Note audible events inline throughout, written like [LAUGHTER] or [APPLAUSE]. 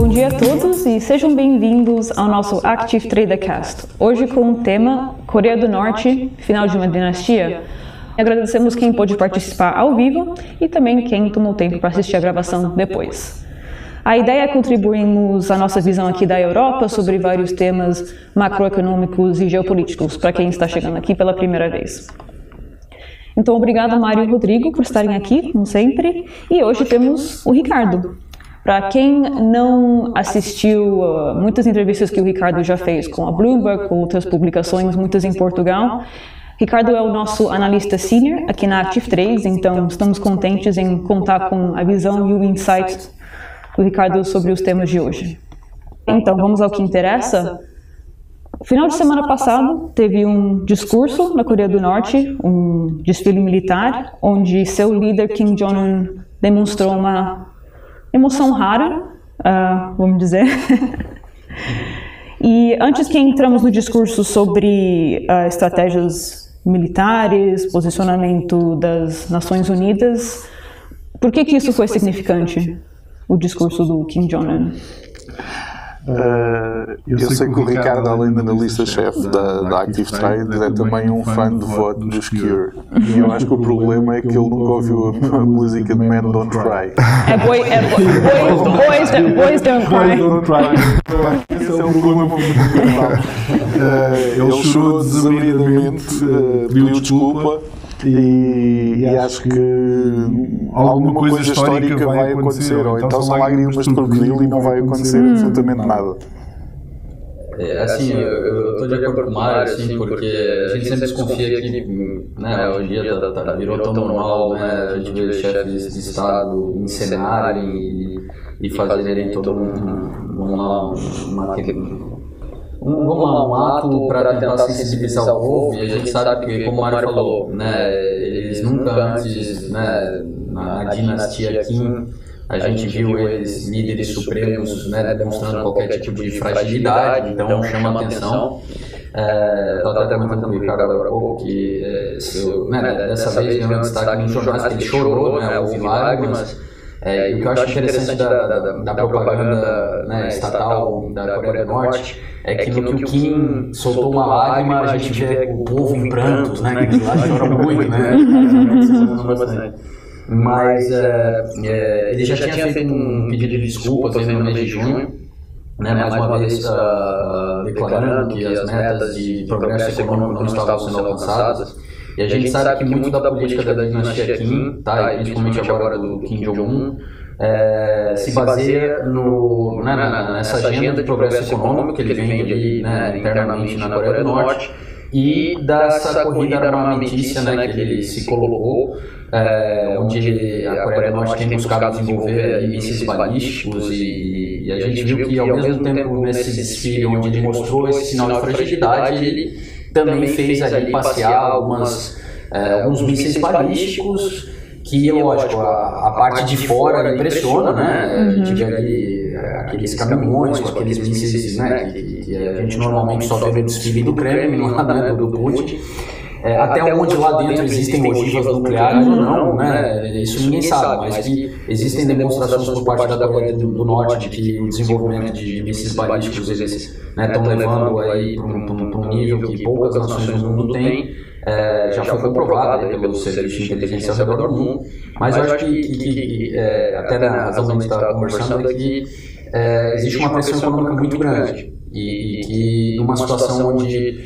Bom dia a todos e sejam bem-vindos ao nosso Active Tradercast. Hoje com o tema Coreia do Norte, final de uma dinastia. Agradecemos quem pôde participar ao vivo e também quem tomou tempo para assistir a gravação depois. A ideia é contribuirmos a nossa visão aqui da Europa sobre vários temas macroeconômicos e geopolíticos, para quem está chegando aqui pela primeira vez. Então, obrigado, Mário e Rodrigo, por estarem aqui, como sempre. E hoje temos o Ricardo. Para quem não assistiu uh, muitas entrevistas que o Ricardo já fez com a Bloomberg, com outras publicações, muitas em Portugal, Ricardo é o nosso analista senior aqui na Active 3, então estamos contentes em contar com a visão e o insight do Ricardo sobre os temas de hoje. Então, vamos ao que interessa. Final de semana passado, teve um discurso na Coreia do Norte, um desfile militar, onde seu líder Kim Jong-un demonstrou uma emoção rara, uh, vamos dizer. [LAUGHS] e antes que entramos no discurso sobre uh, estratégias militares, posicionamento das Nações Unidas, por que que isso foi significante, o discurso do Kim Jong-un? Uh, eu, eu, sei que o Ricardo, além de analista-chefe da, da Active Trade, é também um fã de voto dos Cure. E eu acho que o problema é que ele nunca ouviu a, a [LAUGHS] música de Man Don't Try. É boy, é boy, boys, boys, don't, boys don't cry. Boys [LAUGHS] don't try. [LAUGHS] Esse é o problema fundamental. Uh, ele chorou desabridamente, uh, pediu desculpa. E, e, acho que alguma coisa histórica vai acontecer, ou então são lágrimas de crocodilo e não vai acontecer hum. absolutamente nada. É, assim, eu estou de acordo com o Mário, assim, porque a gente sempre desconfia que né, hoje em dia tá, tá, virou tão normal né, a gente ver chefes de Estado encenarem e, e fazerem todo um, uma, um, vamos lá, um ato para tentar sensibilizar o povo, e a gente sabe que, como o Mário falou, né, eles nunca antes, né, na dinastia Kim, a gente viu eles líderes supremos né, demonstrando qualquer tipo de fragilidade, então chama atenção. Estava é, até comentando com o Ricardo agora há pouco que é, né, dessa vez ganhou destaque nos jornais que ele chorou, né, houve lágrimas. É, e o que eu acho interessante da, da, da propaganda né, estatal da Coreia do Norte é que no que o Kim soltou uma lágrima, a gente vê o povo em prantos, né? Que lá chora muito, né? [LAUGHS] Mas é, é, ele já tinha feito um pedido de desculpas no mês de junho, né, mais uma vez uh, declarando que as metas de progresso econômico não estavam sendo alcançadas. E a gente sabe que muito da política da dinastia Kim, tá, e principalmente agora do Kim Jong-un, é, se baseia no, né, nessa agenda de progresso econômico que ele vende ali né, internamente na Coreia do Norte. E dessa corrida armamentícia né, que ele se colocou, é, onde a Coreia do Norte tem buscado desenvolver mísseis balísticos e, e, a gente viu que ao mesmo tempo nesse desfile onde ele mostrou esse sinal de fragilidade, ele também fez ali passear algumas, é, alguns mísseis balísticos que, lógico, a, a parte de fora impressiona, né? A gente vê ali aqueles caminhões com aqueles mísseis, né? Que, que, a gente normalmente só vê no desfile do Kremlin, lá, né? Do Putin. É, até, até onde lá dentro existem ogivas nucleares ou não, né? Isso ninguém sabe, mas que existem demonstrações por parte da Coreia do, do Norte de que o desenvolvimento de mísseis balísticos eles estão né, levando aí para um, um, nível que poucas nações no mundo têm é, já, já foi comprovada pelo serviço de inteligência ao redor do mundo, mas eu acho que, que, que é, até na razão que a gente está conversando é que existe uma pressão econômica muito grande. e, que numa situação onde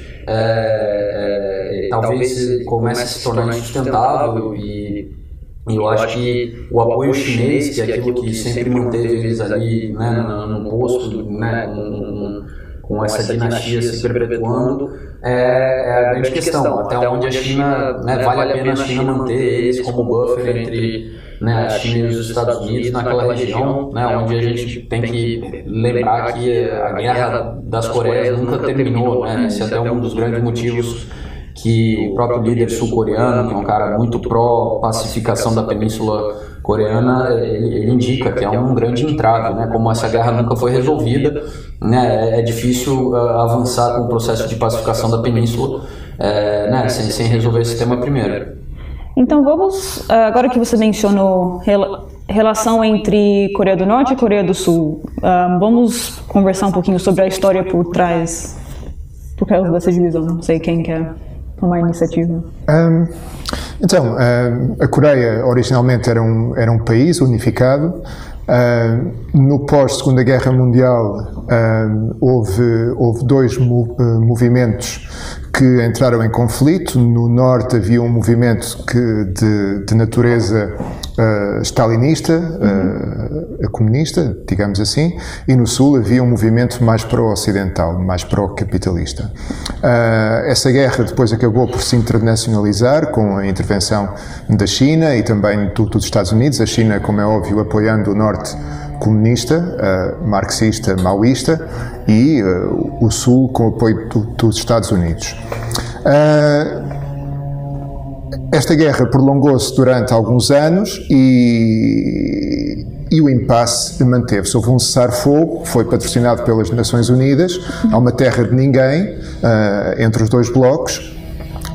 é, é, talvez comece a se tornar insustentável e e eu acho que o apoio chinês, que é aquilo que sempre manteve eles ali né, no, no posto, né, com, com essa dinastia se perpetuando, é, é, a grande questão. Até onde a China, né, vale a pena a China manter eles como buffer entre né, a China e os Estados Unidos naquela região, né, onde a gente tem que lembrar que a guerra das Coreias nunca terminou. Né, esse é até um dos grandes motivos que o próprio líder sul-coreano, que é um cara muito pró-pacificação da Península Coreana, ele, ele, indica que é um grande entrave, né? Como essa guerra nunca foi resolvida, né? É difícil uh, avançar com o processo de pacificação da Península, uh, né? Sem, sem resolver esse tema primeiro. Então vamos, ah, agora que você mencionou relação entre Coreia do Norte e Coreia do Sul. Um, vamos conversar um pouquinho sobre a história por trás, por causa dessa divisão. Não sei quem quer tomar a iniciativa. Um, então, a Coreia originalmente era um, era um país unificado. Uh, no pós-Segunda Guerra Mundial uh, houve, houve dois movimentos que entraram em conflito. No norte havia um movimento que, de, de natureza uh, stalinista, uh, comunista, digamos assim, e no sul havia um movimento mais pró-ocidental, mais pró-capitalista. Uh, essa guerra depois acabou por se internacionalizar com a intervenção da China e também do, dos Estados Unidos. A China, como é óbvio, apoiando o norte comunista, uh, marxista, maoísta e uh, o Sul com apoio do, dos Estados Unidos. Uh, esta guerra prolongou-se durante alguns anos e, e o impasse manteve-se. Houve um cessar-fogo, foi patrocinado pelas Nações Unidas, há uma terra de ninguém entre os dois blocos,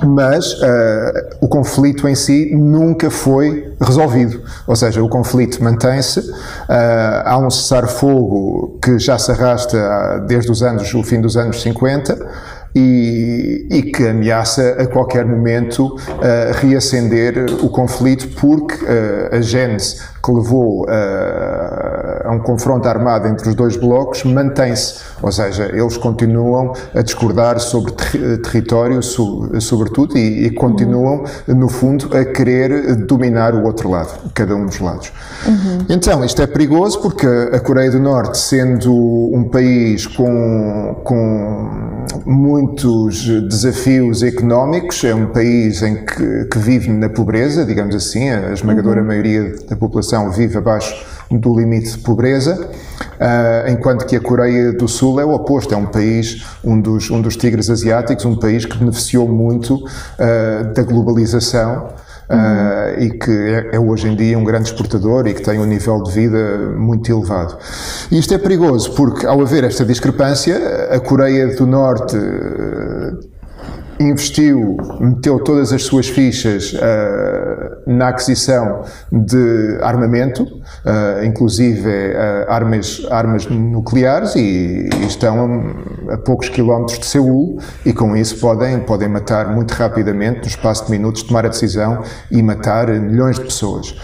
mas uh, o conflito em si nunca foi resolvido. Ou seja, o conflito mantém-se, uh, há um cessar-fogo que já se arrasta desde os anos, o fim dos anos 50, e, e, que ameaça a qualquer momento uh, reacender o conflito, porque uh, a gênese que levou uh, a um confronto armado entre os dois blocos mantém-se, ou seja, eles continuam a discordar sobre ter território, so sobretudo, e, e, continuam, no fundo, a querer dominar o outro lado, cada um dos lados. Uhum. Então, isto é perigoso porque a Coreia do Norte, sendo um país com, com muitos desafios económicos, é um país em que, que vive na pobreza, digamos assim, a esmagadora uhum. maioria da população vive abaixo do limite de pobreza, uh, enquanto que a Coreia do Sul é o oposto, é um país, um dos, um dos tigres asiáticos, um país que beneficiou muito uh, da globalização. Uh, e que é, é, hoje em dia um grande exportador e que tem um nível de vida muito elevado. E isto é perigoso porque, ao haver esta discrepância, a Coreia do Norte investiu, meteu todas as suas fichas uh, na aquisição de armamento, uh, inclusive uh, armas, armas nucleares, e, e, estão a, poucos quilómetros de Seul, e com isso podem, podem matar muito rapidamente, no espaço de minutos, tomar a decisão e matar milhões de pessoas.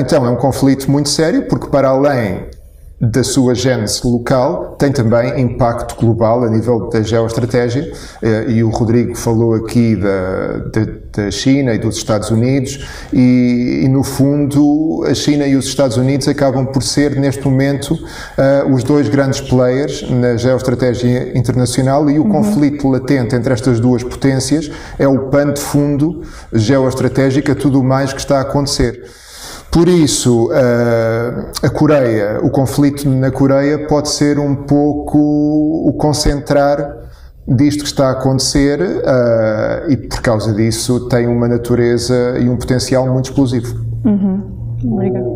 então é um conflito muito sério, porque para além da sua gênese local tem também impacto global a nível da geoestratégia eh, e o Rodrigo falou aqui da, da, da China e dos Estados Unidos e, e, no fundo a China e os Estados Unidos acabam por ser neste momento uh, os dois grandes players na geoestratégia internacional e o uhum. conflito latente entre estas duas potências é o pano de fundo geoestratégico a tudo mais que está a acontecer. Por isso, uh, a Coreia, o conflito na Coreia pode ser um pouco o concentrar disto que está a acontecer uh, e por causa disso tem uma natureza e um potencial muito explosivo. Uhum.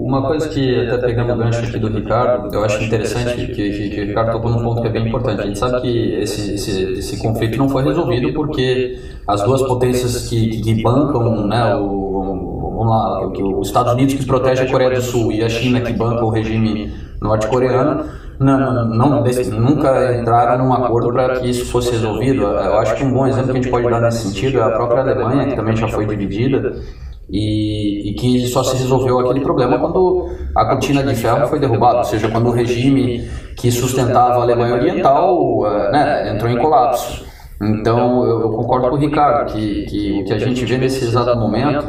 Uma coisa que, até pegando o gancho aqui do Ricardo, eu acho interessante que, que, que o Ricardo tocou num ponto que é bem importante. A gente sabe que esse, esse, esse conflito não foi resolvido porque as duas potências que, que bancam né, o, vamos lá, os Estados Unidos que protege a Coreia do Sul e a China que banca o regime norte-coreano, não, não, não, nunca entraram num acordo para que isso fosse resolvido. Eu acho que um bom exemplo que a gente pode dar nesse sentido é a própria Alemanha, que também já foi dividida, e, e, que só se resolveu aquele problema quando a cortina de ferro foi derrubada, ou seja, quando o regime que sustentava a Alemanha Oriental eh, né, entrou em colapso. Então, eu concordo com o Ricardo que, que o que a gente vê nesse exato momento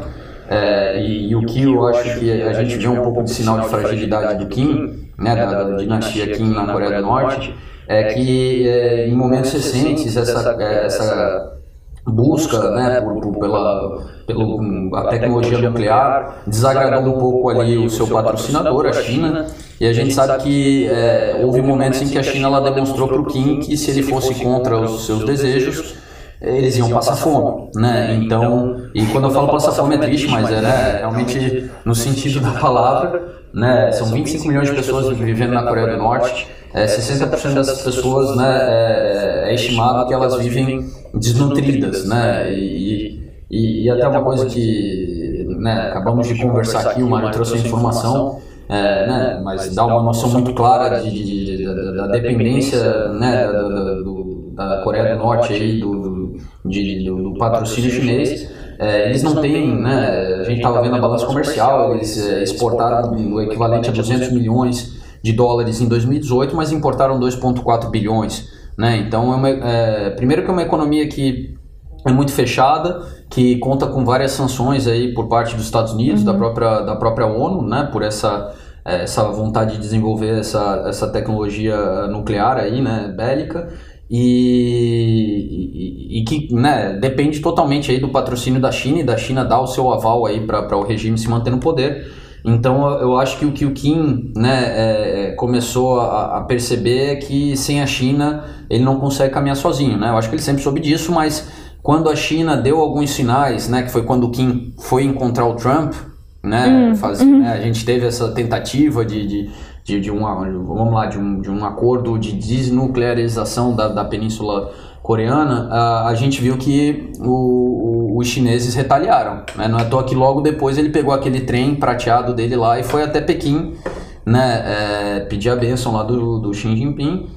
é, e, e, o que eu acho que a gente vê um pouco de sinal de fragilidade do Kim, né, da, da dinastia Kim na Coreia do Norte, é que é, em momentos recentes essa, é, essa busca né, por, por, pela, pela tecnologia nuclear desagradou um pouco ali o seu patrocinador, a China, e a gente sabe que é, houve momentos em que a China ela demonstrou para o Kim que se ele fosse contra os seus desejos, eles iam passar fome, né? Então, e quando eu falo passar fome é triste, mas é né, realmente no sentido da palavra, né? São 25 milhões de pessoas vivendo na Coreia do Norte, é, 60% dessas pessoas, né, é, é, estimado que elas vivem desnutridas, né? E, e, e até uma coisa que né, acabamos de conversar aqui, o Mário trouxe a informação, é, né, mas dá uma noção muito clara de, de, de da, da, dependência né, da, da, do, da, Coreia do Norte aí, do, de, do, do patrocínio chinês. É, eles não têm, né, a gente estava vendo a balança comercial, eles é, exportaram o equivalente a 200 milhões de dólares em 2018, mas importaram 2,4 bilhões. Né? Então, é uma, é, primeiro que é uma economia que é muito fechada, que conta com várias sanções aí por parte dos Estados Unidos, uhum. da, própria, da própria ONU, né? por essa, é, essa vontade de desenvolver essa, essa tecnologia nuclear aí, né? bélica. E, e, e, que né, depende totalmente aí do patrocínio da China e da China dar o seu aval aí para o regime se manter no poder. Então eu acho que o que o Kim né, é, é, começou a, a, perceber é que sem a China ele não consegue caminhar sozinho. Né? Eu acho que ele sempre soube disso, mas quando a China deu alguns sinais, né, que foi quando o Kim foi encontrar o Trump, né, hum, faz, uhum. né, a gente teve essa tentativa de, de, de, de vamos lá, de um, de um acordo de desnuclearização da, da Península Coreana, a, a gente viu que o os chineses retaliaram. Né? Não é à que logo depois ele pegou aquele trem prateado dele lá e foi até Pequim né, é, pedir a bênção lá do, do Xi Jinping.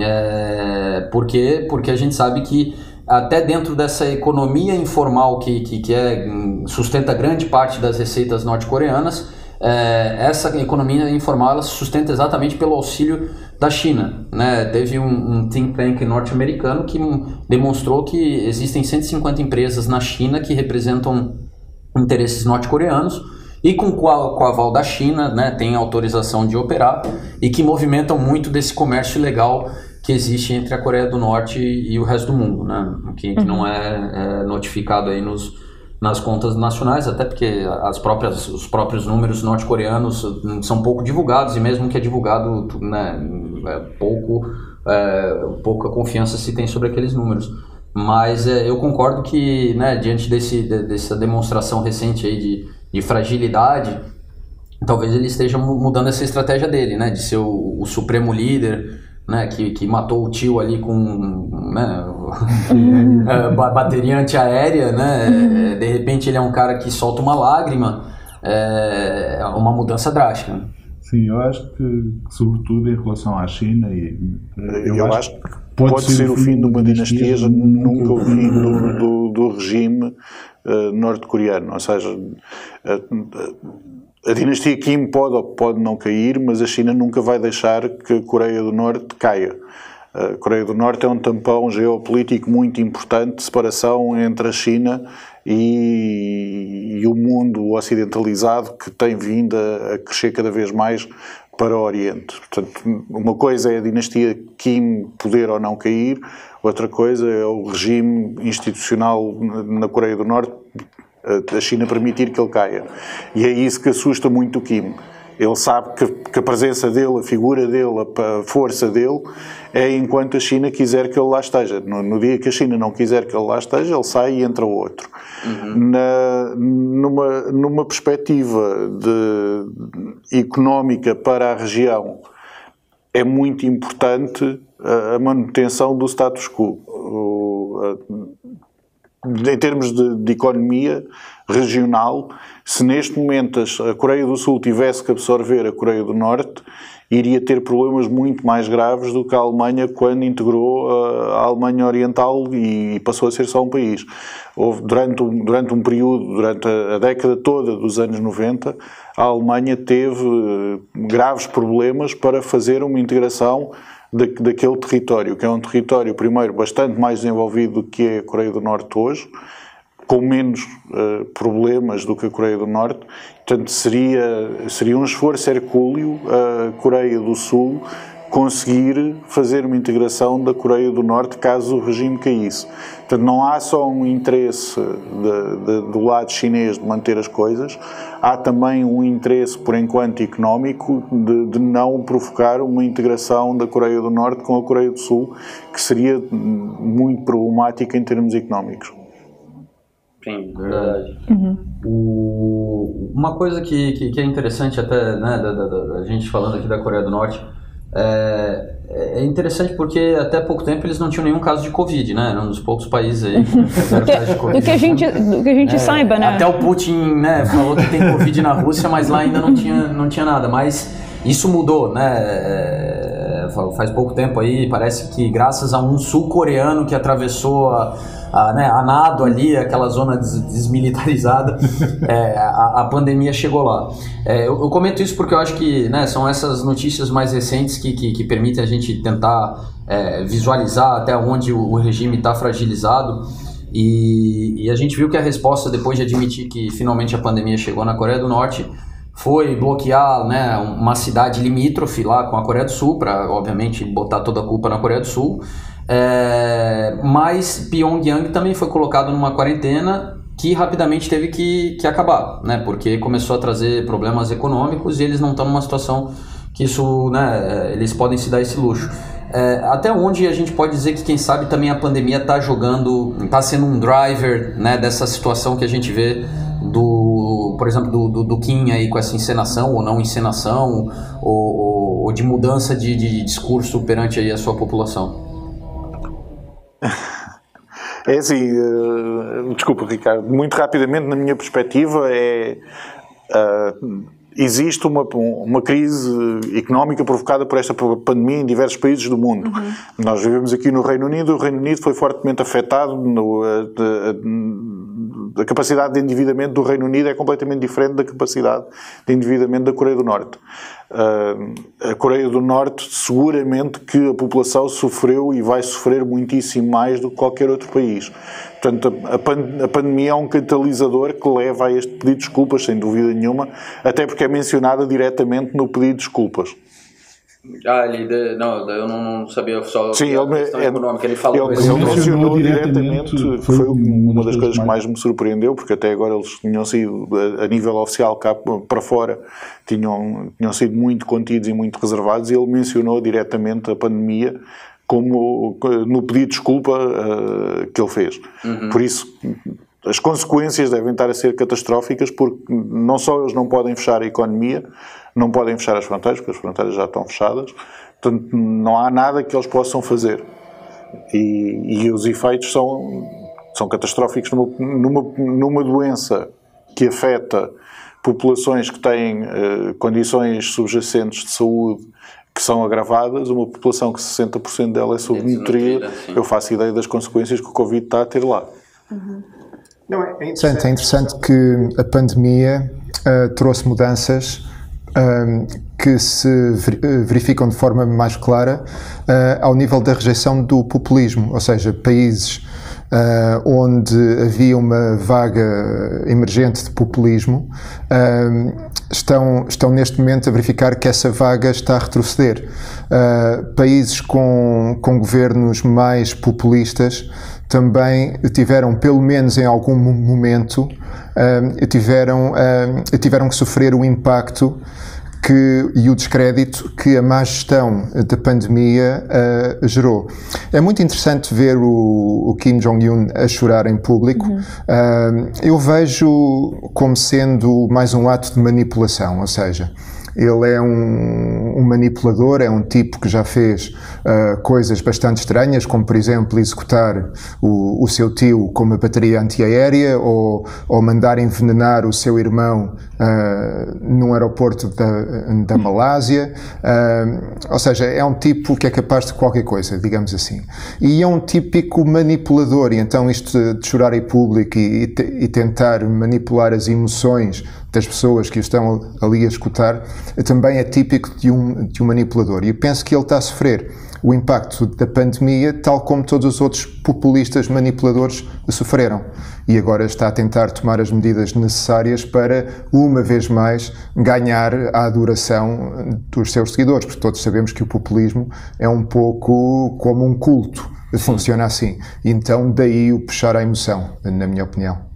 É, porque, porque a gente sabe que até dentro dessa economia informal que, que, que é, sustenta grande parte das receitas norte-coreanas, é, essa economia informal ela se sustenta exatamente pelo auxílio da China. Né? Teve um, um think tank norte-americano que demonstrou que existem 150 empresas na China que representam interesses norte-coreanos e com, a, com aval da China, né, tem autorização de operar e que movimentam muito desse comércio ilegal que existe entre a Coreia do Norte e o resto do mundo, né, que, que não uhum. é, é notificado aí nos, nas contas nacionais, até porque as próprias, os próprios números norte-coreanos são pouco divulgados e mesmo que é divulgado, né, é pouco, é, pouca confiança se tem sobre aqueles números. Mas é, eu concordo que, né, diante desse, de, dessa demonstração recente aí de, de fragilidade, talvez ele esteja mudando essa estratégia dele, né, de ser o, o supremo líder, né, que, que matou o tio ali com né, [LAUGHS] é, bateria antiaérea, né, uhum. de repente ele é um cara que solta uma lágrima, é, é uma mudança drástica. Sim, eu acho que, sobretudo em relação à China, e, eu, eu acho, que pode, pode ser, o fim de uma dinastia, nunca o fim do, do, do regime uh, norte-coreano, ou seja, uh, a dinastia Kim pode ou pode não cair, mas a China nunca vai deixar que a Coreia do Norte caia. A Coreia do Norte é um tampão geopolítico muito importante de separação entre a China e, e o mundo ocidentalizado que tem vindo a, a crescer cada vez mais para o Oriente. Portanto, uma coisa é a dinastia Kim poder ou não cair, outra coisa é o regime institucional na Coreia do Norte a China permitir que ele caia. E é isso que assusta muito o Kim. Ele sabe que, que, a presença dele, a figura dele, a força dele é enquanto a China quiser que ele lá esteja. No, no dia que a China não quiser que ele lá esteja, ele sai e entra outro. Uhum. Na, numa, numa perspectiva de, económica para a região, é muito importante a, a manutenção do status quo. O, a, em termos de, de, economia regional, se neste momento a Coreia do Sul tivesse que absorver a Coreia do Norte, iria ter problemas muito mais graves do que a Alemanha quando integrou a Alemanha Oriental e passou a ser só um país. Houve, durante, um, durante um período, durante a, a década toda dos anos 90, a Alemanha teve eh, graves problemas para fazer uma integração da, daquele território, que é um território, primeiro, bastante mais desenvolvido do que é a Coreia do Norte hoje, com menos uh, problemas do que a Coreia do Norte. Portanto, seria, seria um esforço hercúleo a Coreia do Sul conseguir fazer uma integração da Coreia do Norte caso o regime caísse. Portanto, não há só um interesse de, de, do lado chinês de manter as coisas, há também um interesse, por enquanto, económico de, de não provocar uma integração da Coreia do Norte com a Coreia do Sul, que seria muito problemática em termos económicos. Sim, verdade. Uhum. O, uma coisa que, que, que, é interessante até, né, da, da, da, gente falando aqui da Coreia do Norte, É, é interessante porque até pouco tempo eles não tinham nenhum caso de Covid, né? Era um dos poucos países aí que [LAUGHS] que, do que a gente, do que a gente é, saiba, né? Até o Putin né, falou que tem Covid na Rússia, mas lá ainda não tinha, não tinha nada. Mas isso mudou, né? É, faz pouco tempo aí, parece que graças a um sul-coreano que atravessou a a, né, a nado ali, aquela zona des, desmilitarizada, [LAUGHS] é, a, a, pandemia chegou lá. É, eu, eu, comento isso porque eu acho que né, são essas notícias mais recentes que, que, que permitem a gente tentar é, visualizar até onde o, o regime está fragilizado. E, e, a gente viu que a resposta, depois de admitir que finalmente a pandemia chegou na Coreia do Norte, foi bloquear né, uma cidade limítrofe lá com a Coreia do Sul, para obviamente botar toda a culpa na Coreia do Sul. É, mas Pyongyang também foi colocado numa quarentena que rapidamente teve que, que acabar, né? Porque começou a trazer problemas econômicos e eles não estão numa situação que isso, né? É, eles podem se dar esse luxo. É, até onde a gente pode dizer que quem sabe também a pandemia está jogando, está sendo um driver, né? Dessa situação que a gente vê do, por exemplo, do, do, do Kim aí com essa encenação ou não encenação ou, ou, ou de mudança de, de discurso perante aí a sua população. [LAUGHS] É assim, uh, desculpa Ricardo, muito rapidamente na minha perspectiva é uh, existe uma, uma crise económica provocada por esta pandemia em diversos países do mundo. Uhum. Nós vivemos aqui no Reino Unido, o Reino Unido foi fortemente afetado no, uh, de, a capacidade de endividamento do Reino Unido é completamente diferente da capacidade de endividamento da Coreia do Norte. Uh, a Coreia do Norte, seguramente que a população sofreu e vai sofrer muitíssimo mais do que qualquer outro país. Portanto, a, pan a pandemia é um catalisador que leva a este pedido de desculpas, sem dúvida nenhuma, até porque é mencionada diretamente no pedido de desculpas. Ah, ele de, não, eu não sabia só Sim, ele, é, econômica, ele falou ele, ele mencionou diretamente, foi, foi uma das coisas que mais me surpreendeu, porque até agora eles tinham sido, a nível oficial, cá para fora, tinham, tinham sido muito contidos e muito reservados, e ele mencionou diretamente a pandemia como no pedido de desculpa uh, que ele fez. Uhum. Por isso, as consequências devem estar a ser catastróficas, porque não só eles não podem fechar a economia, não podem fechar as fronteiras, porque as fronteiras já estão fechadas, portanto, não há nada que eles possam fazer. E, e os efeitos são, são catastróficos numa, numa, numa doença que afeta populações que têm uh, condições subjacentes de saúde que são agravadas, uma população que 60% dela é subnutrida, eu faço ideia das consequências que o Covid está a ter lá. Uhum. Não, é, interessante, é interessante que a pandemia uh, trouxe mudanças que se eh, verificam de forma mais clara uh, ao nível da rejeição do populismo, ou seja, países uh, onde havia uma vaga emergente de populismo uh, estão, estão neste momento a verificar que essa vaga está a retroceder. países com, com governos mais populistas também tiveram, pelo menos em algum momento, tiveram, tiveram que sofrer o impacto que, e o descrédito que a má gestão da pandemia uh, gerou. É muito interessante ver o, o Kim Jong-un a chorar em público. Uhum. Uh, eu vejo como sendo mais um ato de manipulação, ou seja, ele é um, um, manipulador, é um tipo que já fez uh, coisas bastante estranhas, como por exemplo executar o, o seu tio com uma bateria antiaérea ou, ou mandar envenenar o seu irmão uh, num aeroporto da, da Malásia. Uh, ou seja, é um tipo que é capaz de qualquer coisa, digamos assim. E é um típico manipulador, e então isto de chorar em público e, e, e tentar manipular as emoções das pessoas que estão ali a escutar, também é típico de um, de um manipulador. E eu penso que ele está a sofrer o impacto da pandemia, tal como todos os outros populistas manipuladores sofreram. E agora está a tentar tomar as medidas necessárias para, uma vez mais, ganhar a adoração dos seus seguidores, porque todos sabemos que o populismo é um pouco como um culto, funciona assim. Então, daí o puxar a emoção, na minha opinião.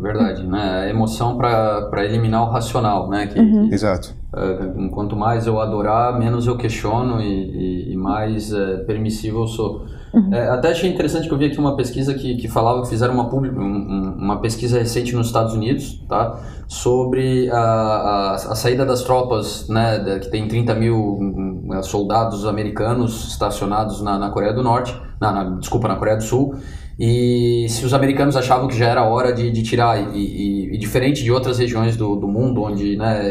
Verdade, né? A emoção para eliminar o racional, né? Que, uhum. que, Exato. Uh, quanto mais eu adorar, menos eu questiono e, e, e mais uh, permissível eu sou. Uhum. É, até achei interessante que eu vi aqui uma pesquisa que, que falava que fizeram uma, um, uma pesquisa recente nos Estados Unidos, tá? Sobre a, a, a saída das tropas, né? Que tem 30 mil é, soldados americanos estacionados na, na Coreia do Norte, na, na, desculpa, na Coreia do Sul, e se os americanos achavam que já era hora de, de tirar, e, e, e, diferente de outras regiões do, do mundo, onde né,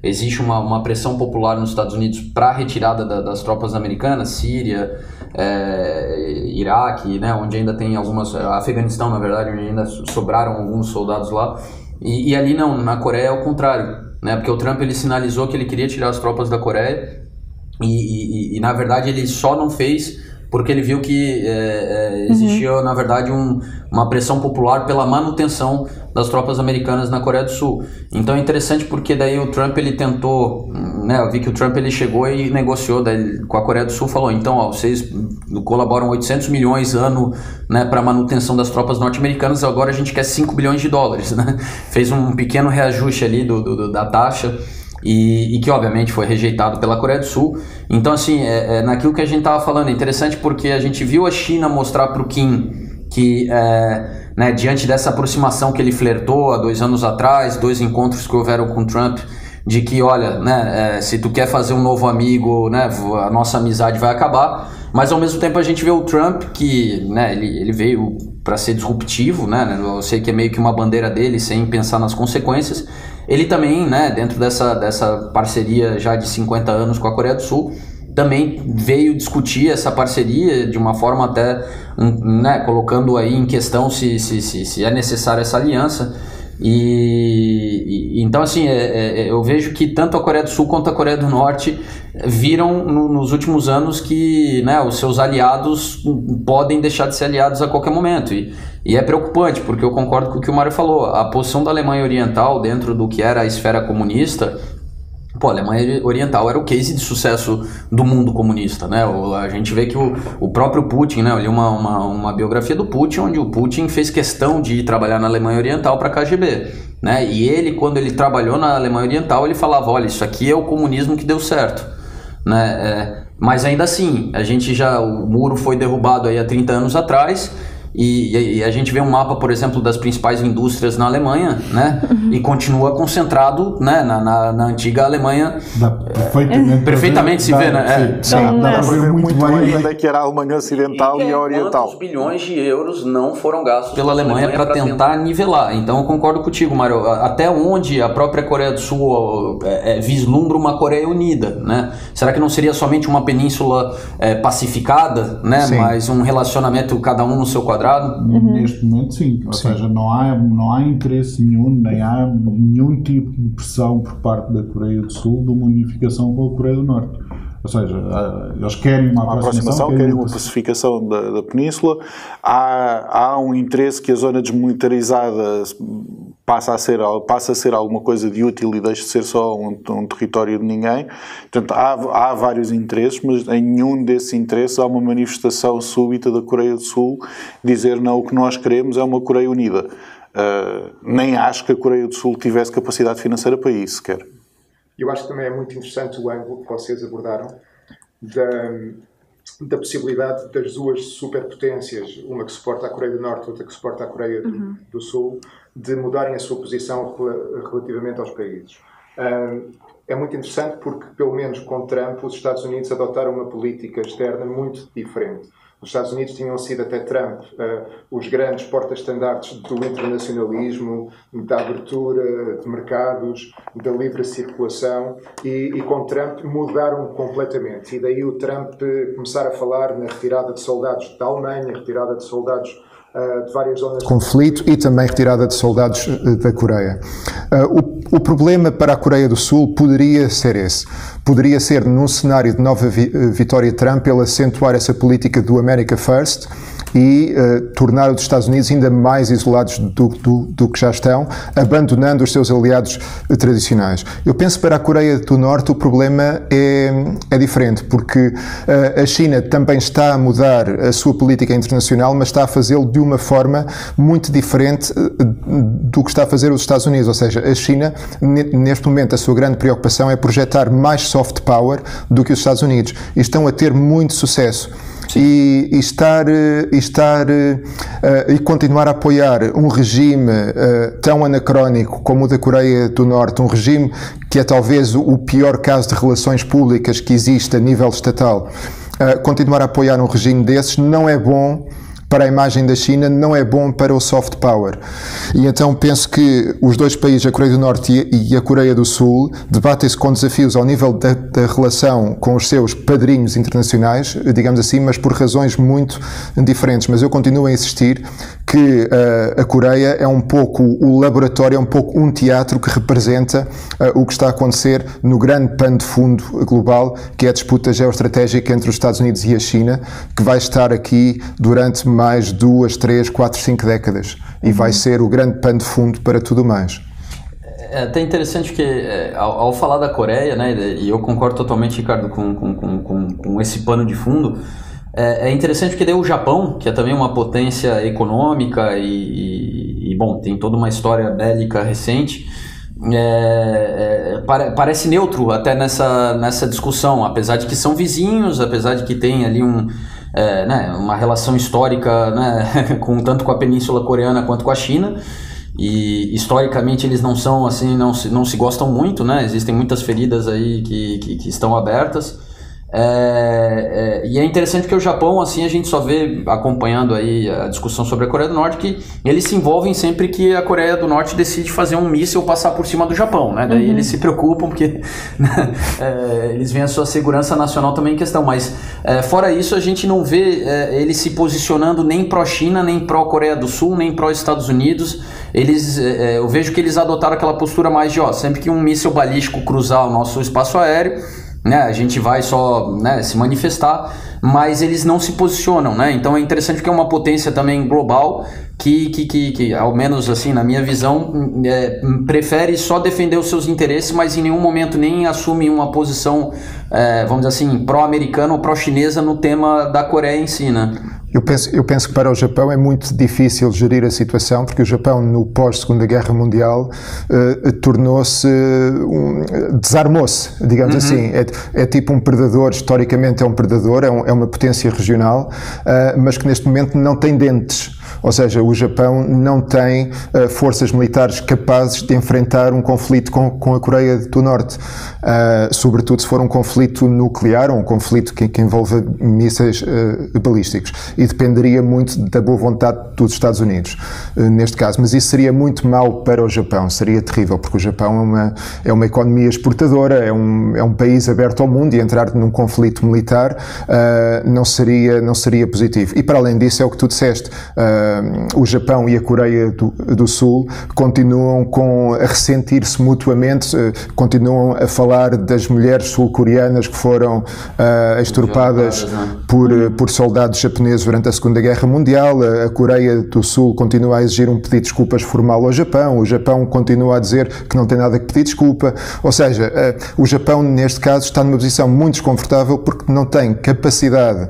existe uma, uma, pressão popular nos Estados Unidos para a retirada da, das tropas americanas, Síria, é, Iraque, né, onde ainda tem algumas, Afeganistão na verdade, onde ainda sobraram alguns soldados lá, e, e ali não, na Coreia é o contrário, né, porque o Trump ele sinalizou que ele queria tirar as tropas da Coreia, e, e na verdade ele só não fez porque ele viu que é, é, existia, uhum. na verdade, um, uma pressão popular pela manutenção das tropas americanas na Coreia do Sul. Então é interessante porque daí o Trump ele tentou, né, eu vi que o Trump ele chegou e negociou daí, com a Coreia do Sul, falou, então, ó, vocês colaboram 800 milhões ano né, para manutenção das tropas norte-americanas, agora a gente quer 5 bilhões de dólares, [LAUGHS] né? Fez um pequeno reajuste ali do, do da taxa e, e, que obviamente foi rejeitado pela Coreia do Sul. Então, assim, é, é naquilo que a gente estava falando, é interessante porque a gente viu a China mostrar para o Kim que, é, né, diante dessa aproximação que ele flertou há dois anos atrás, dois encontros que houveram com Trump, de que, olha, né, é, se tu quer fazer um novo amigo, né, a nossa amizade vai acabar. Mas ao mesmo tempo a gente vê o Trump que, né, ele, ele veio para ser disruptivo, né, eu sei que é meio que uma bandeira dele, sem pensar nas consequências. Ele também, né, dentro dessa, dessa parceria já de 50 anos com a Coreia do Sul, também veio discutir essa parceria de uma forma até, né, colocando aí em questão se, se, se, se é necessária essa aliança. E, e, então assim é, é, eu vejo que tanto a Coreia do Sul quanto a Coreia do Norte viram no, nos últimos anos que né, os seus aliados podem deixar de ser aliados a qualquer momento. E, e é preocupante porque eu concordo com o que o Mário falou. A posição da Alemanha Oriental dentro do que era a esfera comunista Pô, a Alemanha Oriental era o case de sucesso do mundo comunista, né? A gente vê que o, o próprio Putin, né? Eu li uma, uma, uma biografia do Putin, onde o Putin fez questão de ir trabalhar na Alemanha Oriental para a KGB, né? E ele, quando ele trabalhou na Alemanha Oriental, ele falava, olha, isso aqui é o comunismo que deu certo, né? É, mas ainda assim, a gente já, o muro foi derrubado aí há 30 anos atrás, e, e, a gente vê um mapa, por exemplo, das principais indústrias na Alemanha, né? Uhum. E continua concentrado né? na, na, na antiga Alemanha. Perfeitamente, é, perfeitamente se vê, né? Sim, é. dá, para ver muito bem ainda que era a Alemanha Ocidental e, e a Oriental. Quantos bilhões de euros não foram gastos pela Alemanha para tentar, tentar nivelar? Então eu concordo contigo, Mário. Até onde a própria Coreia do Sul é, é, vislumbra uma Coreia unida, né? Será que não seria somente uma península é, pacificada, né? Sim. Mas um relacionamento cada um no seu quadrado? Uhum. Neste momento, sim. Ou sim. seja, não há, não há interesse nenhum, nem há nenhum tipo de pressão por parte da Coreia do Sul de uma unificação com a Coreia do Norte. Ou seja, eles querem uma, uma aproximação, querem uma pacificação da, da Península. Há, há um interesse que a zona desmilitarizada passa a ser, passa a ser alguma coisa de útil e deixe de ser só um, um território de ninguém. Portanto, há, há vários interesses, mas em nenhum desses interesses há uma manifestação súbita da Coreia do Sul dizer não, o que nós queremos é uma Coreia unida. Uh, nem acho que a Coreia do Sul tivesse capacidade financeira para isso, sequer. Eu acho que também é muito interessante o ângulo que vocês abordaram da, da possibilidade das duas superpotências, uma que suporta a Coreia do Norte, outra que suporta a Coreia do, uhum. do Sul, de mudarem a sua posição relativamente aos países. É muito interessante porque, pelo menos com Trump, os Estados Unidos adotaram uma política externa muito diferente. Os Estados Unidos tinham sido até Trump uh, os grandes portas-estandartes do internacionalismo, da abertura de mercados, da livre circulação e, e, com Trump mudaram completamente. E daí o Trump começar a falar na retirada de soldados da Alemanha, retirada de soldados eh, de várias zonas de conflito e também retirada de soldados eh, da Coreia. O, o, problema para a Coreia do Sul poderia ser esse. Poderia ser, num cenário de nova vitória Trump, ele acentuar essa política do America First e uh, tornar os Estados Unidos ainda mais isolados do, do, do, que já estão, abandonando os seus aliados tradicionais. Eu penso para a Coreia do Norte o problema é, é diferente, porque uh, a China também está a mudar a sua política internacional, mas está a fazê-lo de uma forma muito diferente uh, do que está a fazer os Estados Unidos. Ou seja, a China, neste momento, a sua grande preocupação é projetar mais soft power do que os Estados Unidos e estão a ter muito sucesso. e, e, estar, e, estar uh, e continuar a apoiar um regime uh, tão anacrónico como o da Coreia do Norte, um regime que é talvez o pior caso de relações públicas que existe a nível estatal, uh, continuar a apoiar um regime desses não é bom para a imagem da China não é bom para o soft power. E então penso que os dois países, a Coreia do Norte e a Coreia do Sul, debatem-se com desafios ao nível da, da, relação com os seus padrinhos internacionais, digamos assim, mas por razões muito diferentes. Mas eu continuo a insistir que uh, a Coreia é um pouco o laboratório, é um pouco um teatro que representa uh, o que está a acontecer no grande pano de fundo global, que é a disputa geoestratégica entre os Estados Unidos e a China, que vai estar aqui durante mais duas, três, quatro, cinco décadas e vai uhum. ser o grande pano de fundo para tudo mais. É até interessante que, é, ao, ao, falar da Coreia, né, e eu concordo totalmente, Ricardo, com, com, com, com esse pano de fundo, é, é, interessante porque daí o Japão, que é também uma potência econômica e, e, e bom, tem toda uma história bélica recente, é, é, parece neutro até nessa, nessa discussão, apesar de que são vizinhos, apesar de que tem ali um, é, né, uma relação histórica né, [LAUGHS] com, tanto com a Península Coreana quanto com a China. E historicamente eles não são assim, não se, não se gostam muito, né? Existem muitas feridas aí que, que, que estão abertas. É, é, e é interessante que o Japão, assim, a gente só vê acompanhando aí a discussão sobre a Coreia do Norte que eles se envolvem sempre que a Coreia do Norte decide fazer um míssil passar por cima do Japão, né? Daí uhum. eles se preocupam porque [LAUGHS] né, é, eles veem a sua segurança nacional também em questão. Mas é, fora isso, a gente não vê é, eles se posicionando nem pró-China, nem pró-Coreia do Sul, nem pró-Estados Unidos. Eles, é, eu vejo que eles adotaram aquela postura mais de, ó, sempre que um míssil balístico cruzar o nosso espaço aéreo né? A gente vai só né, se manifestar, mas eles não se posicionam, né? Então é interessante porque é uma potência também global que, que, que, que ao menos assim, na minha visão, é, prefere só defender os seus interesses, mas em nenhum momento nem assume uma posição, é, vamos dizer assim, pró-americana ou pró-chinesa no tema da Coreia em si, né? Eu penso, eu penso que para o Japão é muito difícil gerir a situação, porque o Japão, no pós-Segunda Guerra Mundial, uh, tornou-se. Um, desarmou-se, digamos uhum. assim. É, é, tipo um predador, historicamente é um predador, é, um, é uma potência regional, uh, mas que neste momento não tem dentes. Ou seja, o Japão não tem uh, forças militares capazes de enfrentar um conflito com, com a Coreia do Norte, uh, sobretudo se for um conflito nuclear ou um conflito que, que envolva mísseis uh, balísticos. E dependeria muito da boa vontade dos Estados Unidos, neste caso. Mas isso seria muito mau para o Japão, seria terrível, porque o Japão é uma, é uma economia exportadora, é um, é um país aberto ao mundo e entrar num conflito militar não, seria, não seria positivo. E para além disso, é o que tu disseste. Uh, o Japão e a Coreia do, do Sul continuam com, a ressentir-se mutuamente, uh, continuam a falar das mulheres sul-coreanas que foram uh, exturpadas por, uh, por soldados japoneses durante a Segunda Guerra Mundial. A, a Coreia do Sul continua a exigir um pedido de desculpas formal ao Japão. O Japão continua a dizer que não tem nada que pedir desculpa. Ou seja, o Japão, neste caso, está numa posição muito desconfortável porque não tem capacidade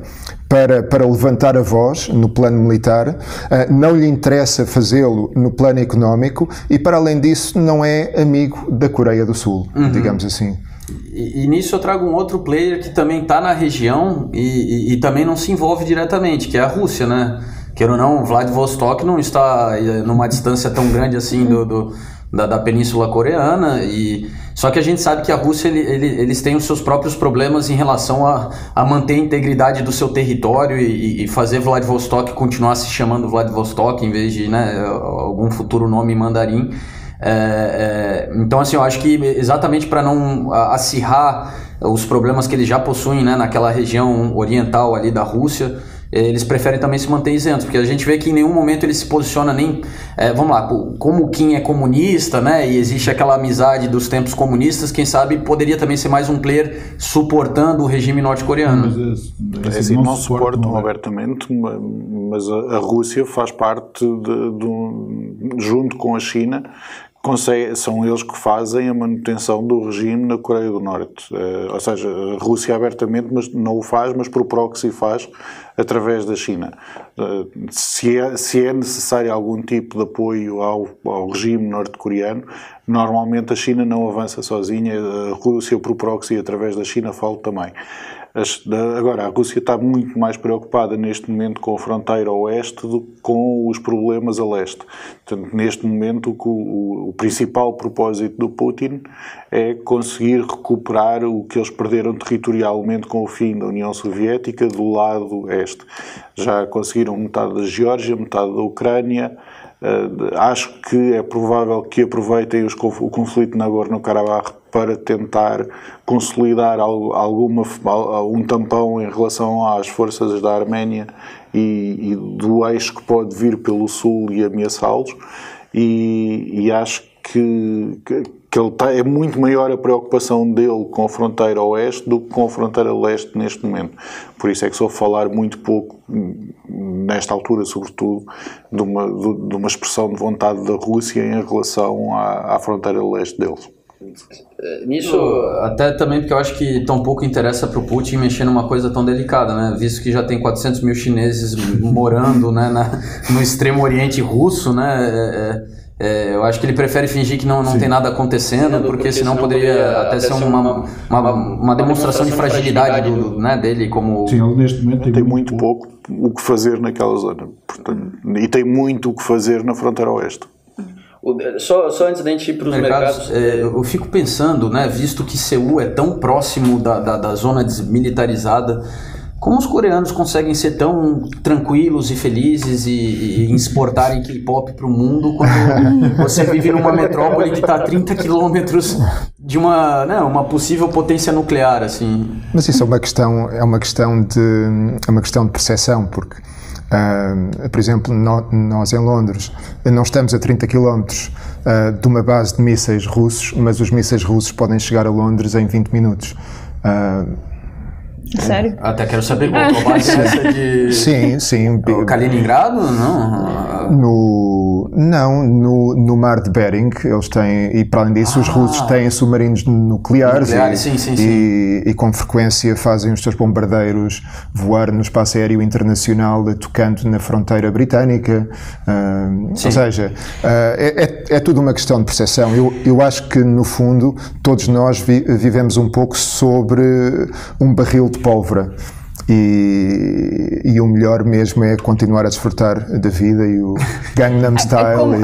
para, para levantar a voz no plano militar, uh, não lhe interessa fazê-lo no plano económico e, para além disso, não é amigo da Coreia do Sul, uhum. digamos assim. E, e, nisso eu trago um outro player que também está na região e, e, e, também não se envolve diretamente, que é a Rússia, né? Quero ou não, Vladivostok não está eh, numa distância tão grande assim do, do da, da Península Coreana e só que a gente sabe que a Rússia ele, ele, eles têm os seus próprios problemas em relação a, a manter a integridade do seu território e, e, fazer Vladivostok continuar se chamando Vladivostok em vez de né, algum futuro nome mandarim. É, é, então, assim, eu acho que exatamente para não acirrar os problemas que eles já possuem né, naquela região oriental ali da Rússia, eles preferem também se manter isentos, porque a gente vê que em nenhum momento ele se posiciona nem, é, vamos lá, como o Kim é comunista, né, e existe aquela amizade dos tempos comunistas, quem sabe poderia também ser mais um player suportando o regime norte-coreano. Mas, é, assim, não suportam abertamente, mas a, a Rússia faz parte de, de, junto com a China, são eles que fazem a manutenção do regime na Coreia do Norte. Uh, ou seja, a Rússia abertamente mas não o faz, mas por proxy faz através da China. Uh, se, é, se é necessário algum tipo de apoio ao, ao regime norte-coreano, normalmente a China não avança sozinha, a Rússia por proxy através da China fala também. Agora, a Rússia está muito mais preocupada neste momento com a fronteira oeste do que com os problemas a leste. Portanto, neste momento, o, o, principal propósito do Putin é conseguir recuperar o que eles perderam territorialmente com o fim da União Soviética do lado este. Já conseguiram metade da Geórgia, metade da Ucrânia. Uh, acho que é provável que aproveitem os, o conflito na Nagorno-Karabakh para tentar consolidar alguma, um tampão em relação às forças da Arménia e, e do eixo que pode vir pelo sul e ameaçá-los. E, e, acho que, que, que ele tá, é muito maior a preocupação dele com a fronteira oeste do que com a fronteira leste neste momento. Por isso é que sou falar muito pouco, nesta altura, sobretudo, de uma, de uma expressão de vontade da Rússia em relação à, à fronteira leste deles. Nisso, até também porque eu acho que tão pouco interessa para o Putin mexer numa coisa tão delicada, né? Visto que já tem 400 mil chineses morando né, na, no extremo oriente russo, né? É, é, eu acho que ele prefere fingir que não, não tem nada acontecendo, porque, porque senão, senão poderia, poderia até ser uma, uma, uma, uma demonstração de fragilidade do, do, né, dele como... Sim, ele neste momento tem, tem muito pouco o que fazer naquela zona. Portanto, e tem muito o que fazer na fronteira oeste. Só, só antes da gente ir para os mercados, mercados é, eu fico pensando, né, visto que Seul é tão próximo da, da, da zona desmilitarizada, como os coreanos conseguem ser tão tranquilos e felizes e, e exportarem K-pop para o mundo quando [LAUGHS] você vive numa metrópole que está a 30 quilômetros de uma, né, uma possível potência nuclear, assim. Mas isso é uma questão, é uma questão de, é uma questão de percepção, porque Uh, por exemplo, no, nós em Londres não estamos a 30 km uh, de uma base de mísseis russos, mas os mísseis russos podem chegar a Londres em 20 minutos. Uh, Sério? Até quero saber qual a base é essa de. [LAUGHS] Sim, sim. Kaliningrado? Não. No, não, no, no mar de Bering, eles têm, e para além disso, ah. os russos têm submarinos nucleares, nucleares e, sim, sim, sim. E, e, com frequência fazem os seus bombardeiros voar no espaço aéreo internacional, tocando na fronteira britânica. Uh, ou seja, uh, é, é, é, tudo uma questão de percepção. Eu, eu acho que, no fundo, todos nós vi, vivemos um pouco sobre um barril de pólvora. E, e, o melhor mesmo é continuar a desfrutar da vida e o Gangnam é Style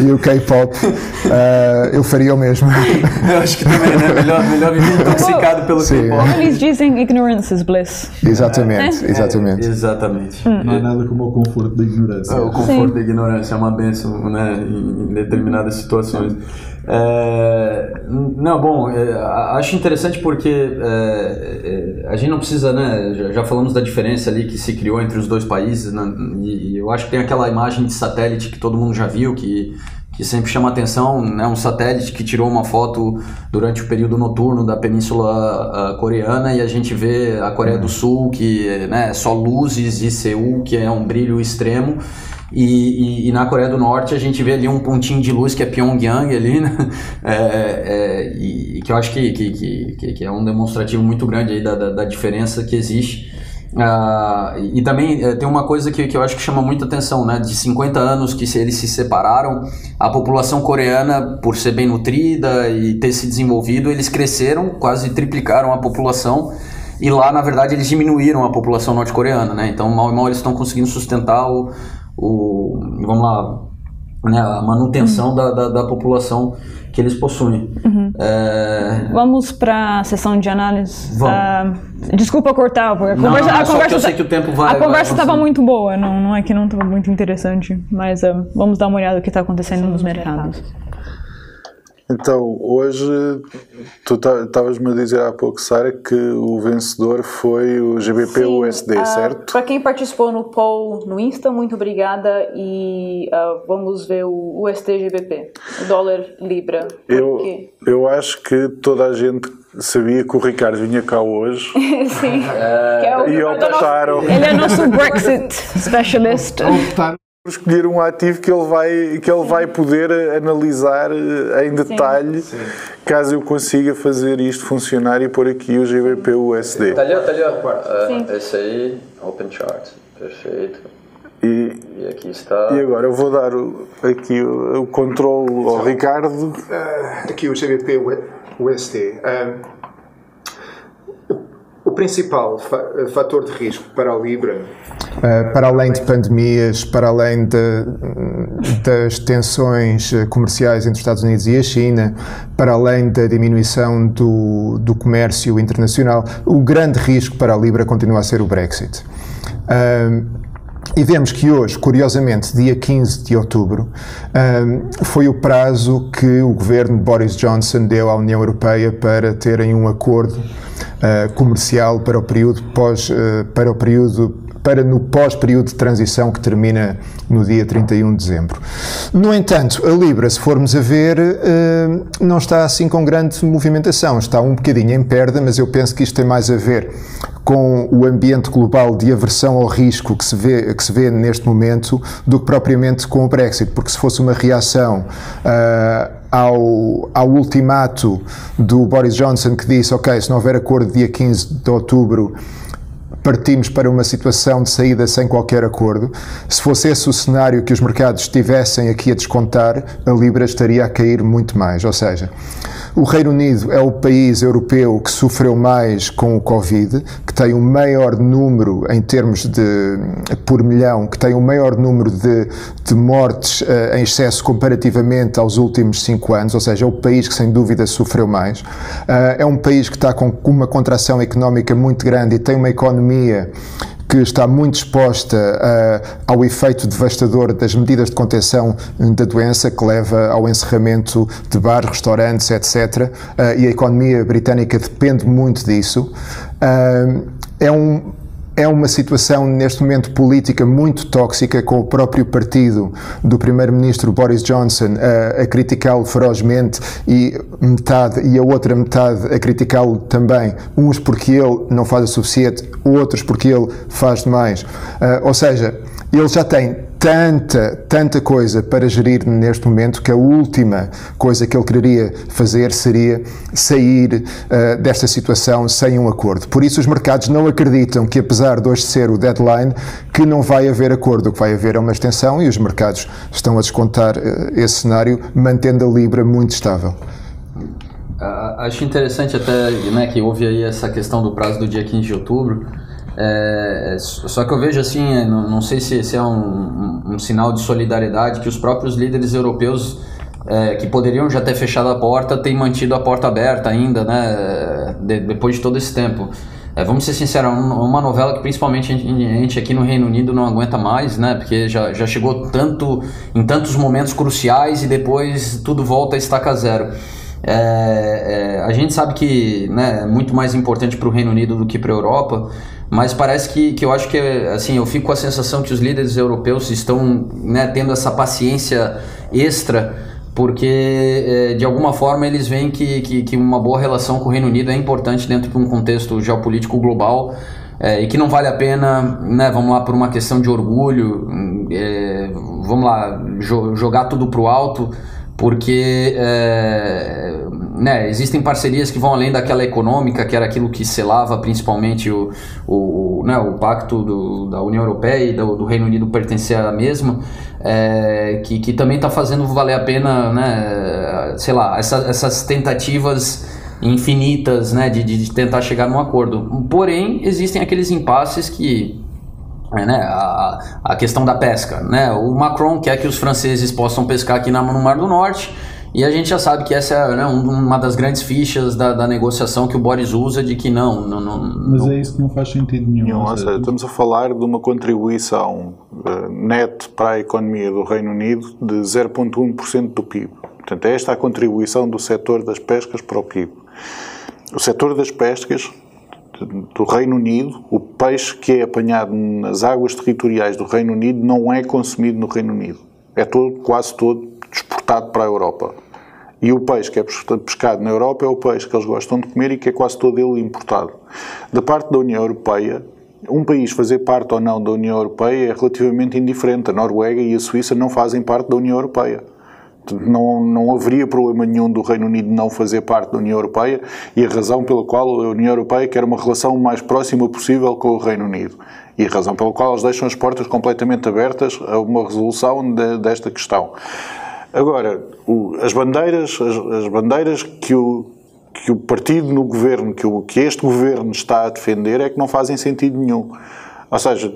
e, [LAUGHS] e, o K-pop. Uh, eu faria o mesmo. [LAUGHS] Eu acho que também, né? Melhor, melhor viver [LAUGHS] intoxicado pelo K-pop. Eles dizem ignorance is bliss. Exatamente, é? exatamente. É, exatamente. Hum. Não há nada como o conforto da ignorância. o conforto Sim. da ignorância é uma benção né, em determinadas situações. É, não, bom, é, acho interessante porque é, é, a gente não precisa, né? Já, já, falamos da diferença ali que se criou entre os dois países, né, e, e, eu acho que tem aquela imagem de satélite que todo mundo já viu, que, que sempre chama atenção, né? Um satélite que tirou uma foto durante o período noturno da Península Coreana e a gente vê a Coreia do Sul, que né, é só luzes, e Seul, que é um brilho extremo. E, e, e, na Coreia do Norte a gente vê ali um pontinho de luz que é Pyongyang ali, né? [LAUGHS] É, é, e que eu acho que, que, que, que, é um demonstrativo muito grande aí da, da, da diferença que existe. Ah, e também é, tem uma coisa que, que eu acho que chama muita atenção, né? De 50 anos que se eles se separaram, a população coreana, por ser bem nutrida e ter se desenvolvido, eles cresceram, quase triplicaram a população. E lá, na verdade, eles diminuíram a população norte-coreana, né? Então, mal e mal eles estão conseguindo sustentar o, o, vamos lá, né, a manutenção uhum. da, da, da, população que eles possuem. Uhum. É... Vamos para a sessão de análise. Vamos. Uh, desculpa cortar, porque a não, conversa, não, a conversa eu sei que o tempo vai. A conversa estava muito boa, não, não é que não estava muito interessante, mas uh, vamos dar uma olhada no que está acontecendo nos mercados. Então, hoje, tu estavas-me a dizer há pouco, Sara, que o vencedor foi o GBP Sim, USD, uh, certo? Para quem participou no poll no Insta, muito obrigada e uh, vamos ver o USD GBP, o dólar Libra. Eu, eu acho que toda a gente sabia que o Ricardo vinha cá hoje. [LAUGHS] Sim. [LAUGHS] Uh, é o, e optaram. Ele é [LAUGHS] nosso Brexit specialist. Optaram escolher um ativo que ele vai, que ele vai poder analisar eh, em detalhe, Sim. Sim. caso eu consiga fazer isto funcionar e pôr aqui o GBP USD. Está ali, está ali, uh, esse aí, Open Chart, perfeito. E, e, aqui está. E agora eu vou dar o, aqui o, o controle ao Ricardo. Uh, aqui o GBP USD. Um, principal fa fator de risco para a Libra? Uh, para além de pandemias, para além de, das tensões comerciais entre os Estados Unidos e a China, para além da diminuição do, do comércio internacional, o grande risco para a Libra continua a ser o Brexit. Uh, e vemos que hoje, curiosamente, dia 15 de outubro, foi o prazo que o governo de Boris Johnson deu à União Europeia para terem um acordo uh, comercial para o período pós, uh, para o período para no pós-período de transição que termina no dia 31 de dezembro. No entanto, a Libra, se formos a ver, não está assim com grande movimentação, está um bocadinho em perda, mas eu penso que isto tem mais a ver com o ambiente global de aversão ao risco que se vê, que se vê neste momento do que propriamente com o Brexit, porque se fosse uma reação uh, ao, ao ultimato do Boris Johnson que disse, ok, se não houver acordo dia 15 de outubro, partimos para uma situação de saída sem qualquer acordo. Se fosse esse o cenário que os mercados estivessem aqui a descontar, a Libra estaria a cair muito mais. Ou seja, o Reino Unido é o país europeu que sofreu mais com o Covid, que tem o maior número em termos de por milhão, que tem o maior número de, de mortes uh, em excesso comparativamente aos últimos cinco anos, ou seja, é o país que sem dúvida sofreu mais. Uh, é um país que está com uma contração económica muito grande e tem uma economia que está muito exposta uh, ao efeito devastador das medidas de contenção da doença, que leva ao encerramento de bares, restaurantes, etc. Uh, e a economia britânica depende muito disso. Uh, é um é uma situação, neste momento, política muito tóxica, com o próprio partido do Primeiro-Ministro Boris Johnson a, a criticá-lo ferozmente e metade e a outra metade a criticá-lo também, uns porque ele não faz o suficiente, outros porque ele faz demais. Uh, ou seja, ele já tem tanta, tanta coisa para gerir neste momento que a última coisa que ele quereria fazer seria sair uh, desta situação sem um acordo. Por isso os mercados não acreditam que apesar de hoje ser o deadline, que não vai haver acordo, o que vai haver é uma extensão e os mercados estão a descontar uh, esse cenário, mantendo a Libra muito estável. Acho interessante até né, que houve aí essa questão do prazo do dia 15 de outubro, é, só que eu vejo assim, é, não, não sei se, se é um, um, um, sinal de solidariedade que os próprios líderes europeus é, que poderiam já ter fechado a porta têm mantido a porta aberta ainda, né? De, depois de todo esse tempo. É, vamos ser sinceros, uma novela que principalmente a gente aqui no Reino Unido não aguenta mais, né? Porque já, já chegou tanto em tantos momentos cruciais e depois tudo volta a estaca zero. É, é, a gente sabe que né, é muito mais importante para o Reino Unido do que para a Europa, mas parece que, que eu acho que assim eu fico com a sensação que os líderes europeus estão né, tendo essa paciência extra porque é, de alguma forma eles veem que, que, que, uma boa relação com o Reino Unido é importante dentro de um contexto geopolítico global é, e que não vale a pena, né, vamos lá, por uma questão de orgulho, é, vamos lá, jo jogar tudo para o alto porque é, né, existem parcerias que vão além daquela econômica, que era aquilo que selava principalmente o, o, né, o pacto do, da União Europeia e do, do, Reino Unido pertencer à mesma, é, que, que também está fazendo valer a pena, né, sei lá, essa, essas tentativas infinitas né, de, de tentar chegar num acordo. Porém, existem aqueles impasses que é, né, a, a questão da pesca. Né? O Macron quer que os franceses possam pescar aqui no Mar do Norte. E a gente já sabe que essa é né, uma das grandes fichas da, da, negociação que o Boris usa de que não. não, não Mas é isso que não faz sentido nenhum. Seja, estamos a falar de uma contribuição uh, net para a economia do Reino Unido de 0,1% do PIB. Portanto, é esta a contribuição do setor das pescas para o PIB. O setor das pescas do Reino Unido, o peixe que é apanhado nas águas territoriais do Reino Unido não é consumido no Reino Unido. É todo, quase todo exportado para a Europa. E o peixe que é pescado na Europa é o peixe que eles gostam de comer e que é quase todo ele importado. Da parte da União Europeia, um país fazer parte ou não da União Europeia é relativamente indiferente. A Noruega e a Suíça não fazem parte da União Europeia. Não, não haveria problema nenhum do Reino Unido não fazer parte da União Europeia e a razão pela qual a União Europeia quer uma relação mais próxima possível com o Reino Unido. E a razão pela qual eles deixam as portas completamente abertas a uma resolução de, desta questão. Agora, o, as bandeiras, as, as, bandeiras que o, que o partido no governo, que, o, que este governo está a defender, é que não fazem sentido nenhum. Ou seja,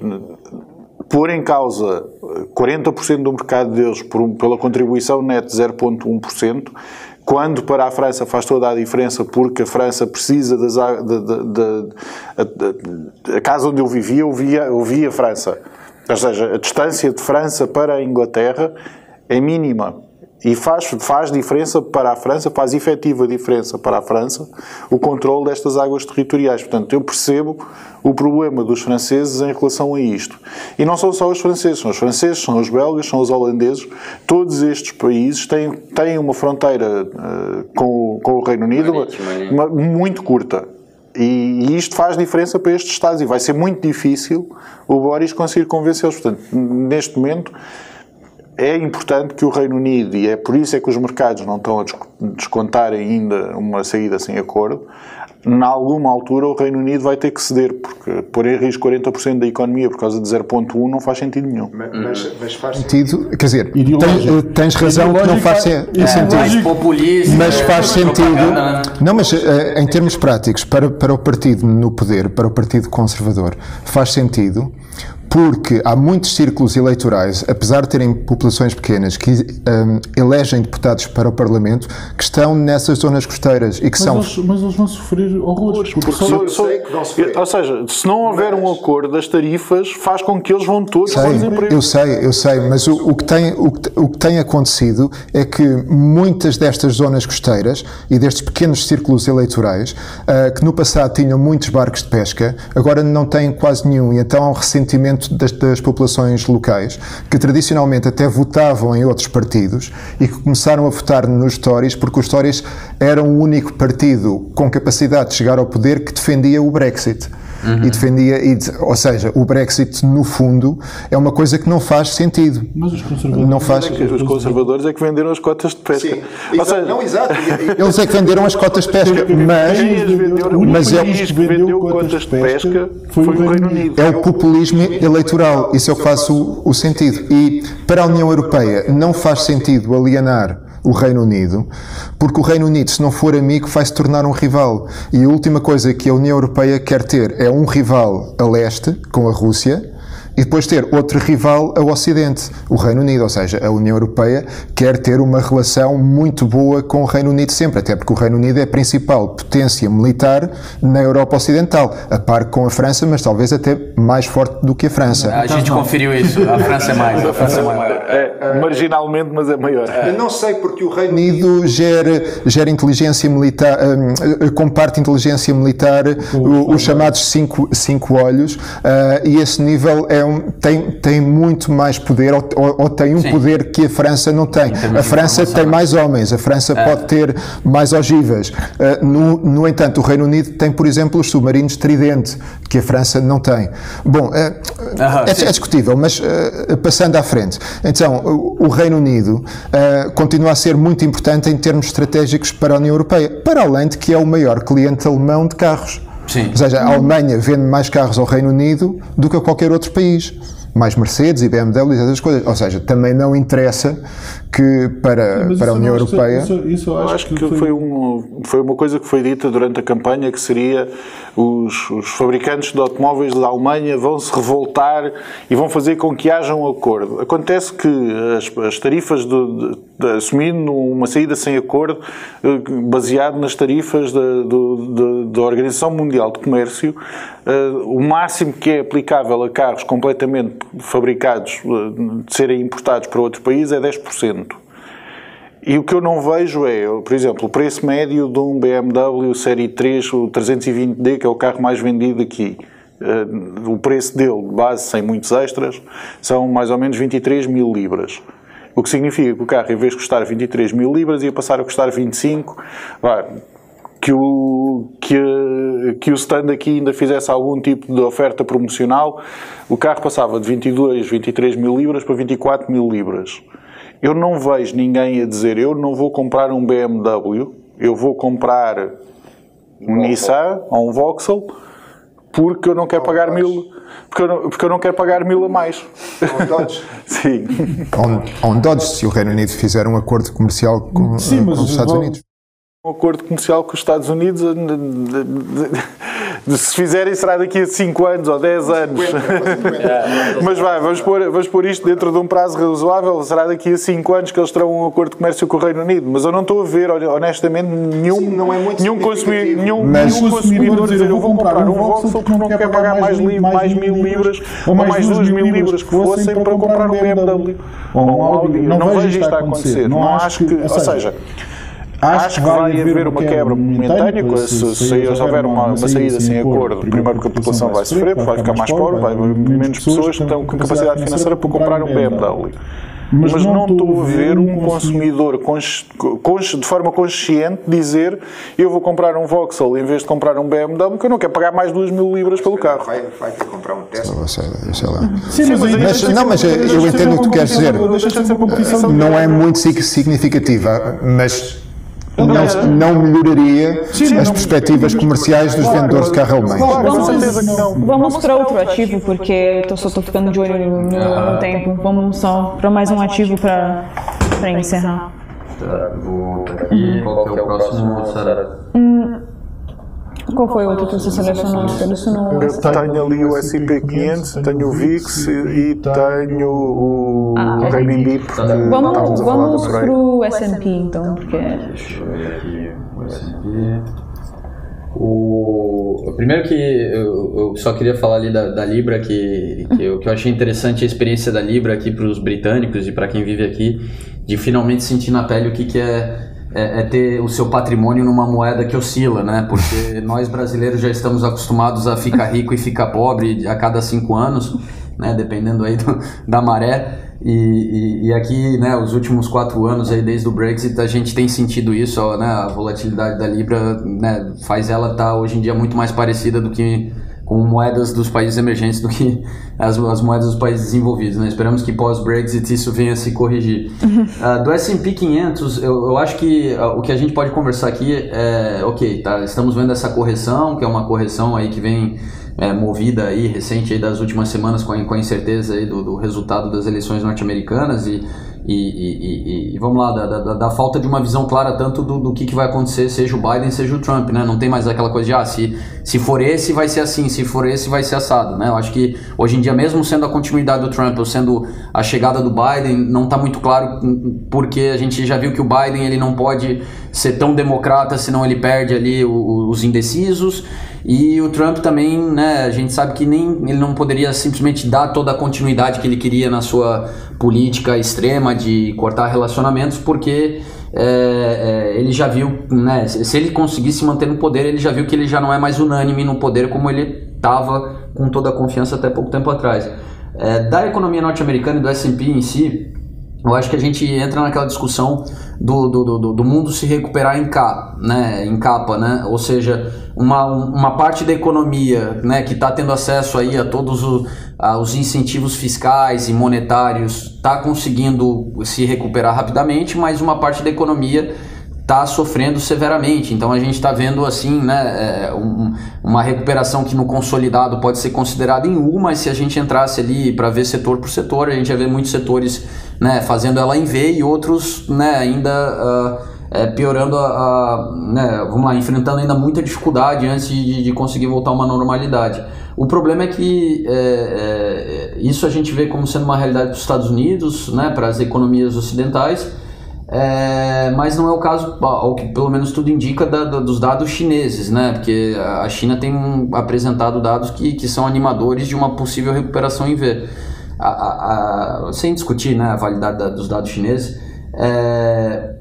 pôr em causa 40% do mercado deles por pela contribuição net de 0,1%, quando para a França faz toda a diferença porque a França precisa das da, da, da, a casa onde eu vivia, eu via, eu via a França. Ou seja, a distância de França para a Inglaterra é mínima. E faz, faz diferença para a França, faz efetiva diferença para a França o controle destas águas territoriais. Portanto, eu percebo o problema dos franceses em relação a isto. E não são só os franceses, são os franceses, são os belgas, são os holandeses. Todos estes países têm, têm uma fronteira uh, com, com o Reino Unido uma, uma, muito curta. E, e isto faz diferença para estes Estados e vai ser muito difícil o Boris conseguir convencê-los. Portanto, neste momento é importante que o Reino Unido, e é por isso é que os mercados não estão a descontar ainda uma saída sem acordo, em alguma altura o Reino Unido vai ter que ceder, porque pôr em risco 40% da economia por causa de 0.1 não faz sentido nenhum. Mas, mas faz sentido, quer dizer, tens, tens razão que não faz é, sentido. populista, mas faz sentido. Não, mas eh, em termos práticos, para, para o partido no poder, para o partido conservador, faz sentido porque há muitos círculos eleitorais, apesar de terem populações pequenas, que um, elegem deputados para o Parlamento, que estão nessas zonas costeiras e que mas são. Eles, mas eles vão sofrer horrores. Porque porque só, só, ou seja, se não houver mas... um acordo das tarifas, faz com que eles vão todos sei, Eu sei, eu sei, mas o, o, que tem, o, o que tem acontecido é que muitas destas zonas costeiras e destes pequenos círculos eleitorais, uh, que no passado tinham muitos barcos de pesca, agora não têm quase nenhum, e então há um ressentimento das, das, populações locais, que tradicionalmente até votavam em outros partidos e que começaram a votar nos Tories porque os Tories eram o único partido com capacidade de chegar ao poder que defendia o Brexit. Uhum. E defendia, e, ou seja, o Brexit no fundo é uma coisa que não faz sentido. Mas os conservadores, não faz... É os conservadores é que venderam as cotas de pesca. Sim. Ou seja, não, exato. Eles é que venderam as cotas de pesca, mas, mas é, que vendeu cotas de pesca foi o Reino Unido. É o populismo eleitoral. Isso é o que faz o, o sentido. E para a União Europeia não faz sentido alienar o Reino Unido, porque o Reino Unido, se não for amigo, vai se tornar um rival. E a última coisa que a União Europeia quer ter é um rival a leste, com a Rússia, e depois ter outro rival ao Ocidente, o Reino Unido, ou seja, a União Europeia quer ter uma relação muito boa com o Reino Unido sempre, até porque o Reino Unido é a principal potência militar na Europa Ocidental, a par com a França, mas talvez até mais forte do que a França. A gente conferiu isso, a França é mais, a França é maior. É, marginalmente, mas é maior. Eu não sei porque o Reino Unido gera, gera inteligência militar, um, comparte inteligência militar, os chamados cinco, cinco olhos, uh, e esse nível é um, tem, tem muito mais poder, ou, ou tem um Sim. poder que a França não tem. A França tem mais homens, a França é. pode ter mais ogivas. Uh, no, no entanto, o Reino Unido tem, por exemplo, os submarinos Tridente, que a França não tem. Bom, uh, é, é, discutível, mas uh, passando à frente. Então, o, o Reino Unido continua a ser muito importante em termos estratégicos para a União Europeia, para além de que é o maior cliente alemão de carros. Sim. Ou seja, a Alemanha vende mais carros ao Reino Unido do que a qualquer outro país. Mais Mercedes e BMWs, essas coisas. Ou seja, também não interessa que para, Sim, para a União Europeia. Isso, isso eu acho, acho que, que foi... Foi, um, foi uma coisa que foi dita durante a campanha que seria os, os fabricantes de automóveis da Alemanha vão se revoltar e vão fazer com que haja um acordo. Acontece que as, as tarifas de, de, de, assumindo uma saída sem acordo eh, baseado nas tarifas da, da Organização Mundial de Comércio, uh, o máximo que é aplicável a carros completamente fabricados uh, de serem importados para outros países é 10%. E o que eu não vejo é, por exemplo, o preço médio de um BMW Série 3, o 320D, que é o carro mais vendido aqui. Uh, o preço dele, base, sem muitos extras, são mais ou menos 23 mil libras. O que significa que o carro, em vez de custar 23 mil libras, ia passar a custar 25. Vai, que o, que, que o stand aqui ainda fizesse algum tipo de oferta promocional, o carro passava de 22, 23 mil libras para 24 mil libras. Eu não vejo ninguém a dizer eu não vou comprar um BMW, eu vou comprar um Nissan ou um Vauxhall porque eu não quero pagar mil porque eu, não, porque eu não quero pagar mil a mais. Um Dodge. [LAUGHS] Sim. Ou um, Dodge, se o Reino Unido fizer um acordo comercial com, Sim, com os Estados Unidos. Um acordo comercial com os Estados Unidos se fizerem será daqui a 5 anos ou 10 anos. [LAUGHS] Mas vai, vamos pôr, vamos pôr isto dentro de um prazo razoável. Será daqui a 5 anos que eles terão um acordo de comércio com o Reino Unido. Mas eu não estou a ver, honestamente, nenhum, Sim, não é nenhum, consumidor, nenhum, mas, nenhum consumidor dizer eu vou comprar um Vauxhall porque não quer pagar mais, mais, mais mil libras ou mais duas mil libras que fossem para comprar um BMW ou um Audi. Não vejo isto a acontecer. Não acho que, ou seja, Acho, que vai haver uma quebra momentânea, se, se, se houver uma, uma saída sem acordo, primeiro porque a população vai sofrer, vai ficar mais pobre, vai haver menos pessoas que estão com capacidade financeira para comprar um BMW. Mas, mas não estou a ver um consumidor de forma consciente dizer eu vou comprar um Vauxhall em vez de comprar um BMW porque eu não quero pagar mais 2 mil libras pelo carro. Vai, vai ter que comprar um Tesla. Sei, sei lá. Sim, mas, mas, não, mas eu entendo o que tu queres dizer. Não é muito significativa, mas não, não melhoraria Sim, as perspectivas comerciais dos vendedores de carro alemães. Vamos, vamos para outro ativo, porque eu só estou ficando de olho no, no, no, tempo. Vamos só para mais um ativo para encerrar. Tá, vou aqui. Qual que é o próximo, Sara? Hum, qual foi o outro que você selecionou? Selecionou eu tenho ali o S&P 500, tenho o VIX e tenho o ah, RMB. Vamos, vamos para o S&P então, porque... Deixa eu ver aqui o S&P... O, primeiro que eu, eu, só queria falar ali da, da Libra, que, que, eu, que eu achei interessante a experiência da Libra aqui para os britânicos e para quem vive aqui, de finalmente sentir na pele o que, que é é, é, ter o seu patrimônio numa moeda que oscila, né? Porque [LAUGHS] nós brasileiros já estamos acostumados a ficar rico e ficar pobre a cada cinco anos, né? Dependendo aí do, da maré. E, e, e, aqui, né, os últimos quatro anos aí desde o Brexit, a gente tem sentido isso, ó, né? A volatilidade da libra, né, faz ela estar tá, hoje em dia muito mais parecida do que com moedas dos países emergentes do que [LAUGHS] as, as moedas dos países desenvolvidos. Né? Esperamos que pós-Brexit isso venha a se corrigir. Uh, do S&P 500, eu, eu acho que uh, o que a gente pode conversar aqui é, ok, tá, estamos vendo essa correção, que é uma correção aí que vem é, movida aí, recente aí das últimas semanas com a, com a incerteza aí do, do resultado das eleições norte-americanas e e, e, e, vamos lá, da, da, da, falta de uma visão clara tanto do, do que, que vai acontecer, seja o Biden, seja o Trump, né? Não tem mais aquela coisa de, ah, se, se for esse vai ser assim, se for esse vai ser assado, né? Eu acho que hoje em dia, mesmo sendo a continuidade do Trump ou sendo a chegada do Biden, não está muito claro porque a gente já viu que o Biden ele não pode ser tão democrata, senão ele perde ali os indecisos e o Trump também, né, a gente sabe que nem ele não poderia simplesmente dar toda a continuidade que ele queria na sua política extrema de cortar relacionamentos, porque é, é, ele já viu, né, se ele conseguisse manter no poder, ele já viu que ele já não é mais unânime no poder como ele estava com toda a confiança até pouco tempo atrás. É, da economia norte-americana e do S&P em si, eu acho que a gente entra naquela discussão do, do, do, do, mundo se recuperar em, cá, né, em capa, né? ou seja, uma, uma parte da economia né, que está tendo acesso aí a todos os, a, os incentivos fiscais e monetários está conseguindo se recuperar rapidamente, mas uma parte da economia está sofrendo severamente. Então a gente está vendo assim, né, é, um, uma recuperação que no consolidado pode ser considerada em U, mas se a gente entrasse ali para ver setor por setor, a gente ia ver muitos setores né, fazendo ela em V e outros né, ainda uh, é, piorando a, a, né, vamos lá, enfrentando ainda muita dificuldade antes de, de conseguir voltar a uma normalidade. O problema é que é, é, isso a gente vê como sendo uma realidade dos Estados Unidos, né, para as economias ocidentais, é, mas não é o caso, ao que pelo menos tudo indica, da, da, dos dados chineses, né? Porque a China tem apresentado dados que, que são animadores de uma possível recuperação em V. A, a, sem discutir né, a validade da, dos dados chineses, é,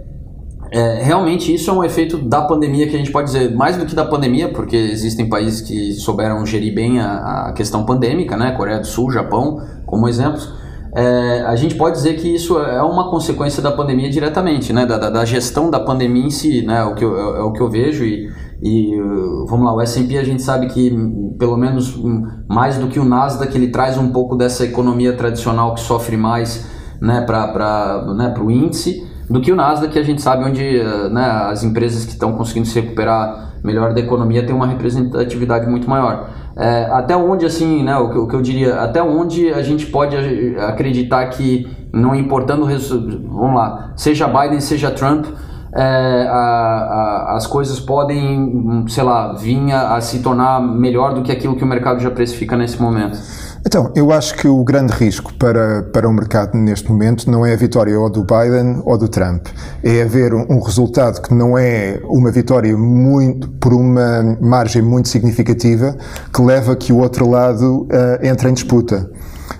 é, realmente isso é um efeito da pandemia que a gente pode dizer, mais do que da pandemia, porque existem países que souberam gerir bem a, a questão pandêmica, né? Coreia do Sul, Japão, como exemplos é, a gente pode dizer que isso é uma consequência da pandemia diretamente, né? Da, da, da gestão da pandemia em si, né? O que eu, é, é o que eu vejo e, e vamos lá, o S&P a gente sabe que pelo menos mais do que o Nasdaq ele traz um pouco dessa economia tradicional que sofre mais, né? Para né, o índice do que o Nasdaq que a gente sabe onde né, as empresas que estão conseguindo se recuperar melhor da economia têm uma representatividade muito maior. É, até onde, assim, né, o que, o que, eu diria, até onde a gente pode acreditar que, não importando, vamos lá, seja Biden, seja Trump, é, a, a, as coisas podem, sei lá, vir a, a se tornar melhor do que aquilo que o mercado já precifica nesse momento? Então, eu acho que o grande risco para, para o mercado neste momento não é a vitória ou do Biden ou do Trump. É haver um, um resultado que não é uma vitória muito, por uma margem muito significativa que leva que o outro lado uh, entre em disputa.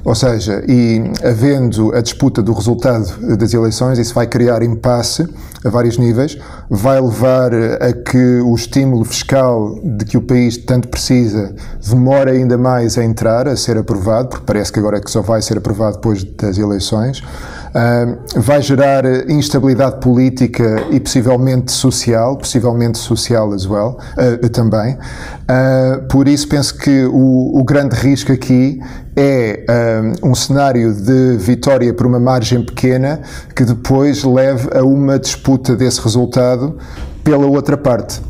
Ou seja, e havendo a disputa do resultado das eleições, isso vai criar impasse a vários níveis, vai levar a que o estímulo fiscal de que o país tanto precisa demore ainda mais a entrar, a ser aprovado, porque parece que agora é que só vai ser aprovado depois das eleições. Uh, vai gerar instabilidade política e possivelmente social, possivelmente social as well, uh, também. Uh, por isso penso que o, o grande risco aqui é um, um, cenário de vitória por uma margem pequena que depois leve a uma disputa desse resultado pela outra parte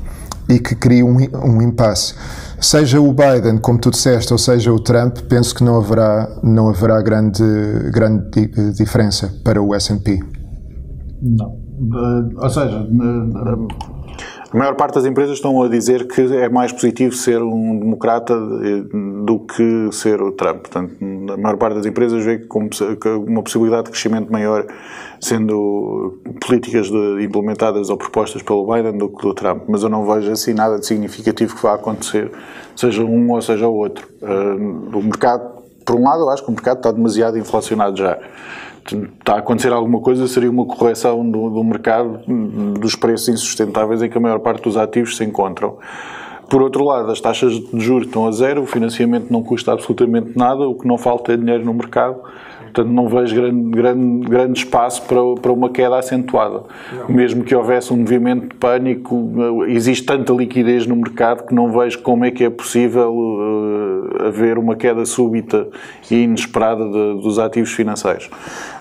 e que crie um, um impasse. Seja o Biden, como tu disseste, ou seja o Trump, penso que não haverá, não haverá grande, grande diferença para o S&P. Não. Ou seja, uh, a maior parte das empresas estão a dizer que é mais positivo ser um democrata do que ser o Trump. Portanto, a maior parte das empresas vê como uma possibilidade de crescimento maior sendo políticas de, implementadas ou propostas pelo Biden do que do Trump. Mas eu não vejo assim nada de significativo que vá acontecer, seja um ou seja o outro. Uh, o mercado, por um lado, eu acho que o mercado está demasiado inflacionado já está a acontecer alguma coisa, seria uma correção do, do mercado dos preços insustentáveis em que a maior parte dos ativos se encontram. Por outro lado, as taxas de juros estão a zero, o financiamento não custa absolutamente nada, o que não falta é dinheiro no mercado Portanto, não vejo grande, grande, grande espaço para, para uma queda acentuada. Não. Mesmo que houvesse um movimento de pânico, existe tanta liquidez no mercado que não vejo como é que é possível uh, haver uma queda súbita e inesperada de, dos ativos financeiros.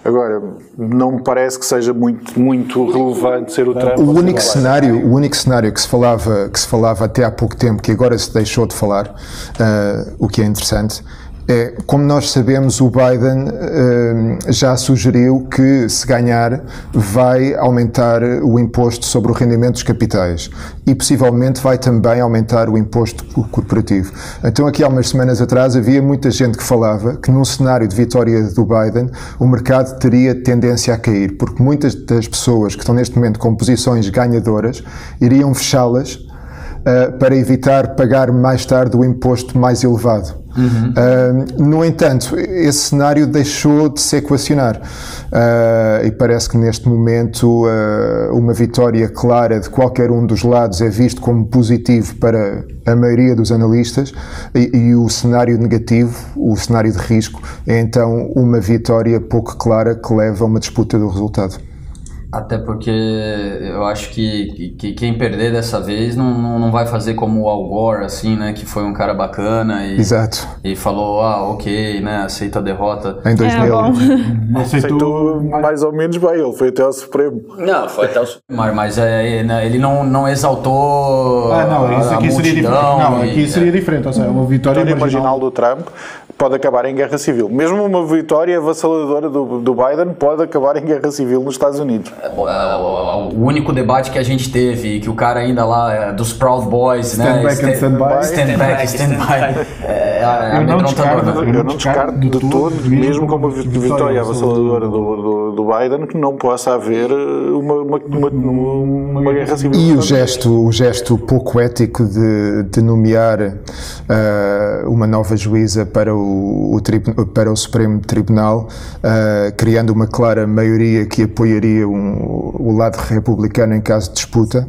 Agora, não me parece que seja muito, muito relevante ser o Trump. O único cenário, o único cenário que se falava, que se falava até há pouco tempo, que agora se deixou de falar, uh, o que é interessante, é, como nós sabemos, o Biden uh, já sugeriu que, se ganhar, vai aumentar o imposto sobre o rendimento dos capitais e possivelmente vai também aumentar o imposto corporativo. Então, aqui há umas semanas atrás, havia muita gente que falava que, num cenário de vitória do Biden, o mercado teria tendência a cair, porque muitas das pessoas que estão neste momento com posições ganhadoras iriam fechá-las uh, para evitar pagar mais tarde o imposto mais elevado. Uhum. Uh, no entanto, esse cenário deixou de se equacionar uh, e parece que neste momento uh, uma vitória clara de qualquer um dos lados é visto como positivo para a maioria dos analistas e, e o cenário negativo, o cenário de risco, é então uma vitória pouco clara que leva a uma disputa do resultado. Até porque eu acho que, que quem perder dessa vez não, não, não, vai fazer como o Al Gore, assim, né? Que foi um cara bacana e, Exato. e falou, ah, ok, né? Aceita a derrota. Em 2000. É, [LAUGHS] aceitou mais ou menos bem, ele foi até ao Supremo. Não, foi até o Supremo. Mas é, né, ele não, não exaltou Ah, não, isso aqui seria diferente. Não, aqui seria diferente. Ou seja, uma vitória, vitória marginal do Trump pode acabar em guerra civil. Mesmo uma vitória avassaladora do, do Biden pode acabar em guerra civil nos Estados Unidos. É, é, o único debate que a gente teve, que o cara ainda lá, é, dos Proud Boys, stand né? Back stand, stand by. Stand back, stand by. É, é eu, não descarto, eu não descarto de todo, mesmo com uma vitória avassaladora do, do, do, Biden, que não possa haver uma, uma, uma, uma guerra civil. E o gesto, o gesto pouco ético de, de nomear uh, uma nova juíza para o, o, para o Supremo Tribunal, uh, criando uma clara maioria que apoiaria um, o lado republicano em caso de disputa,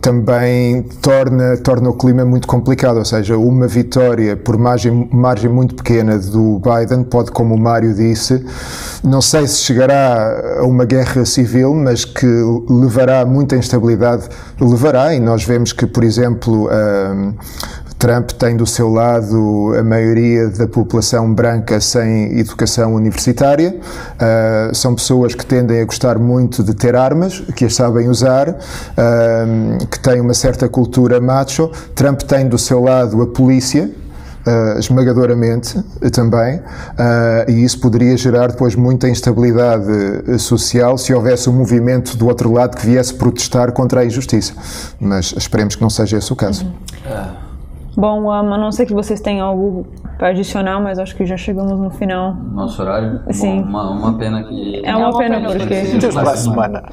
também torna, torna o clima muito complicado, ou seja, uma vitória por margem, margem muito pequena do Biden pode, como o Mário disse, não sei se chegará a uma guerra civil, mas que levará muita instabilidade, levará, e nós vemos que, por exemplo, Trump tem do seu lado a maioria da população branca sem educação universitária. Uh, são pessoas que tendem a gostar muito de ter armas, que as sabem usar, uh, que têm uma certa cultura macho. Trump tem do seu lado a polícia. Uh, esmagadoramente também, uh, e isso poderia gerar depois muita instabilidade social se houvesse um movimento do outro lado que viesse protestar contra a injustiça. Mas esperemos que não seja esse o caso. Uhum. Bom, um, a não ser que vocês tenham algo para adicionar, mas acho que já chegamos no final. Nosso horário? Sim. Bom, uma, uma, pena que. É uma, pena, pena porque. Deus para [LAUGHS] semana.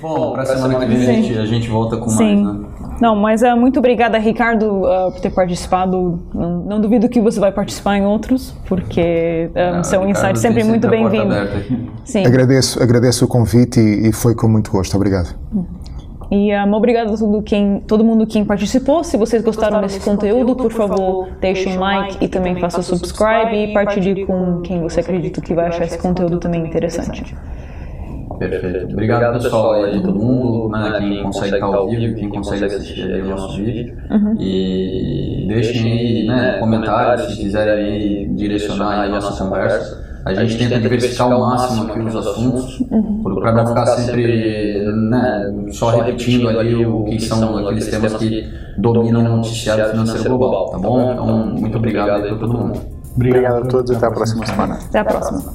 Bom, para a semana que vem a gente, a gente volta com Sim. mais, né? Não, mas uh, muito obrigada, Ricardo, uh, por ter participado. Não, não, duvido que você vai participar em outros, porque um, ah, seu insight sempre, sempre muito bem-vindo. Sim. Agradeço, agradeço o convite e, e foi com muito gosto. Obrigado. E um, obrigado a todo, quem, todo mundo que participou. Se vocês gostaram, gostaram desse, desse conteúdo, por favor, deixe um like e também faça o subscribe e partilhe com quem você acredita que vai achar esse conteúdo também interessante. Perfeito. Obrigado, pessoal, aí, todo mundo, né, quem consegue estar ao vivo, quem consegue assistir aí o nosso vídeo. Uhum. E deixem aí né, comentários se quiserem aí direcionar aí a nossa conversa. A gente tenta diversificar ao máximo aqui os assuntos, uhum. para não ficar sempre né, só repetindo ali o que são aqueles temas que dominam o noticiário financeiro global, tá bom? Então, muito obrigado aí para todo mundo. Obrigado a todos e até a próxima semana. Até a próxima.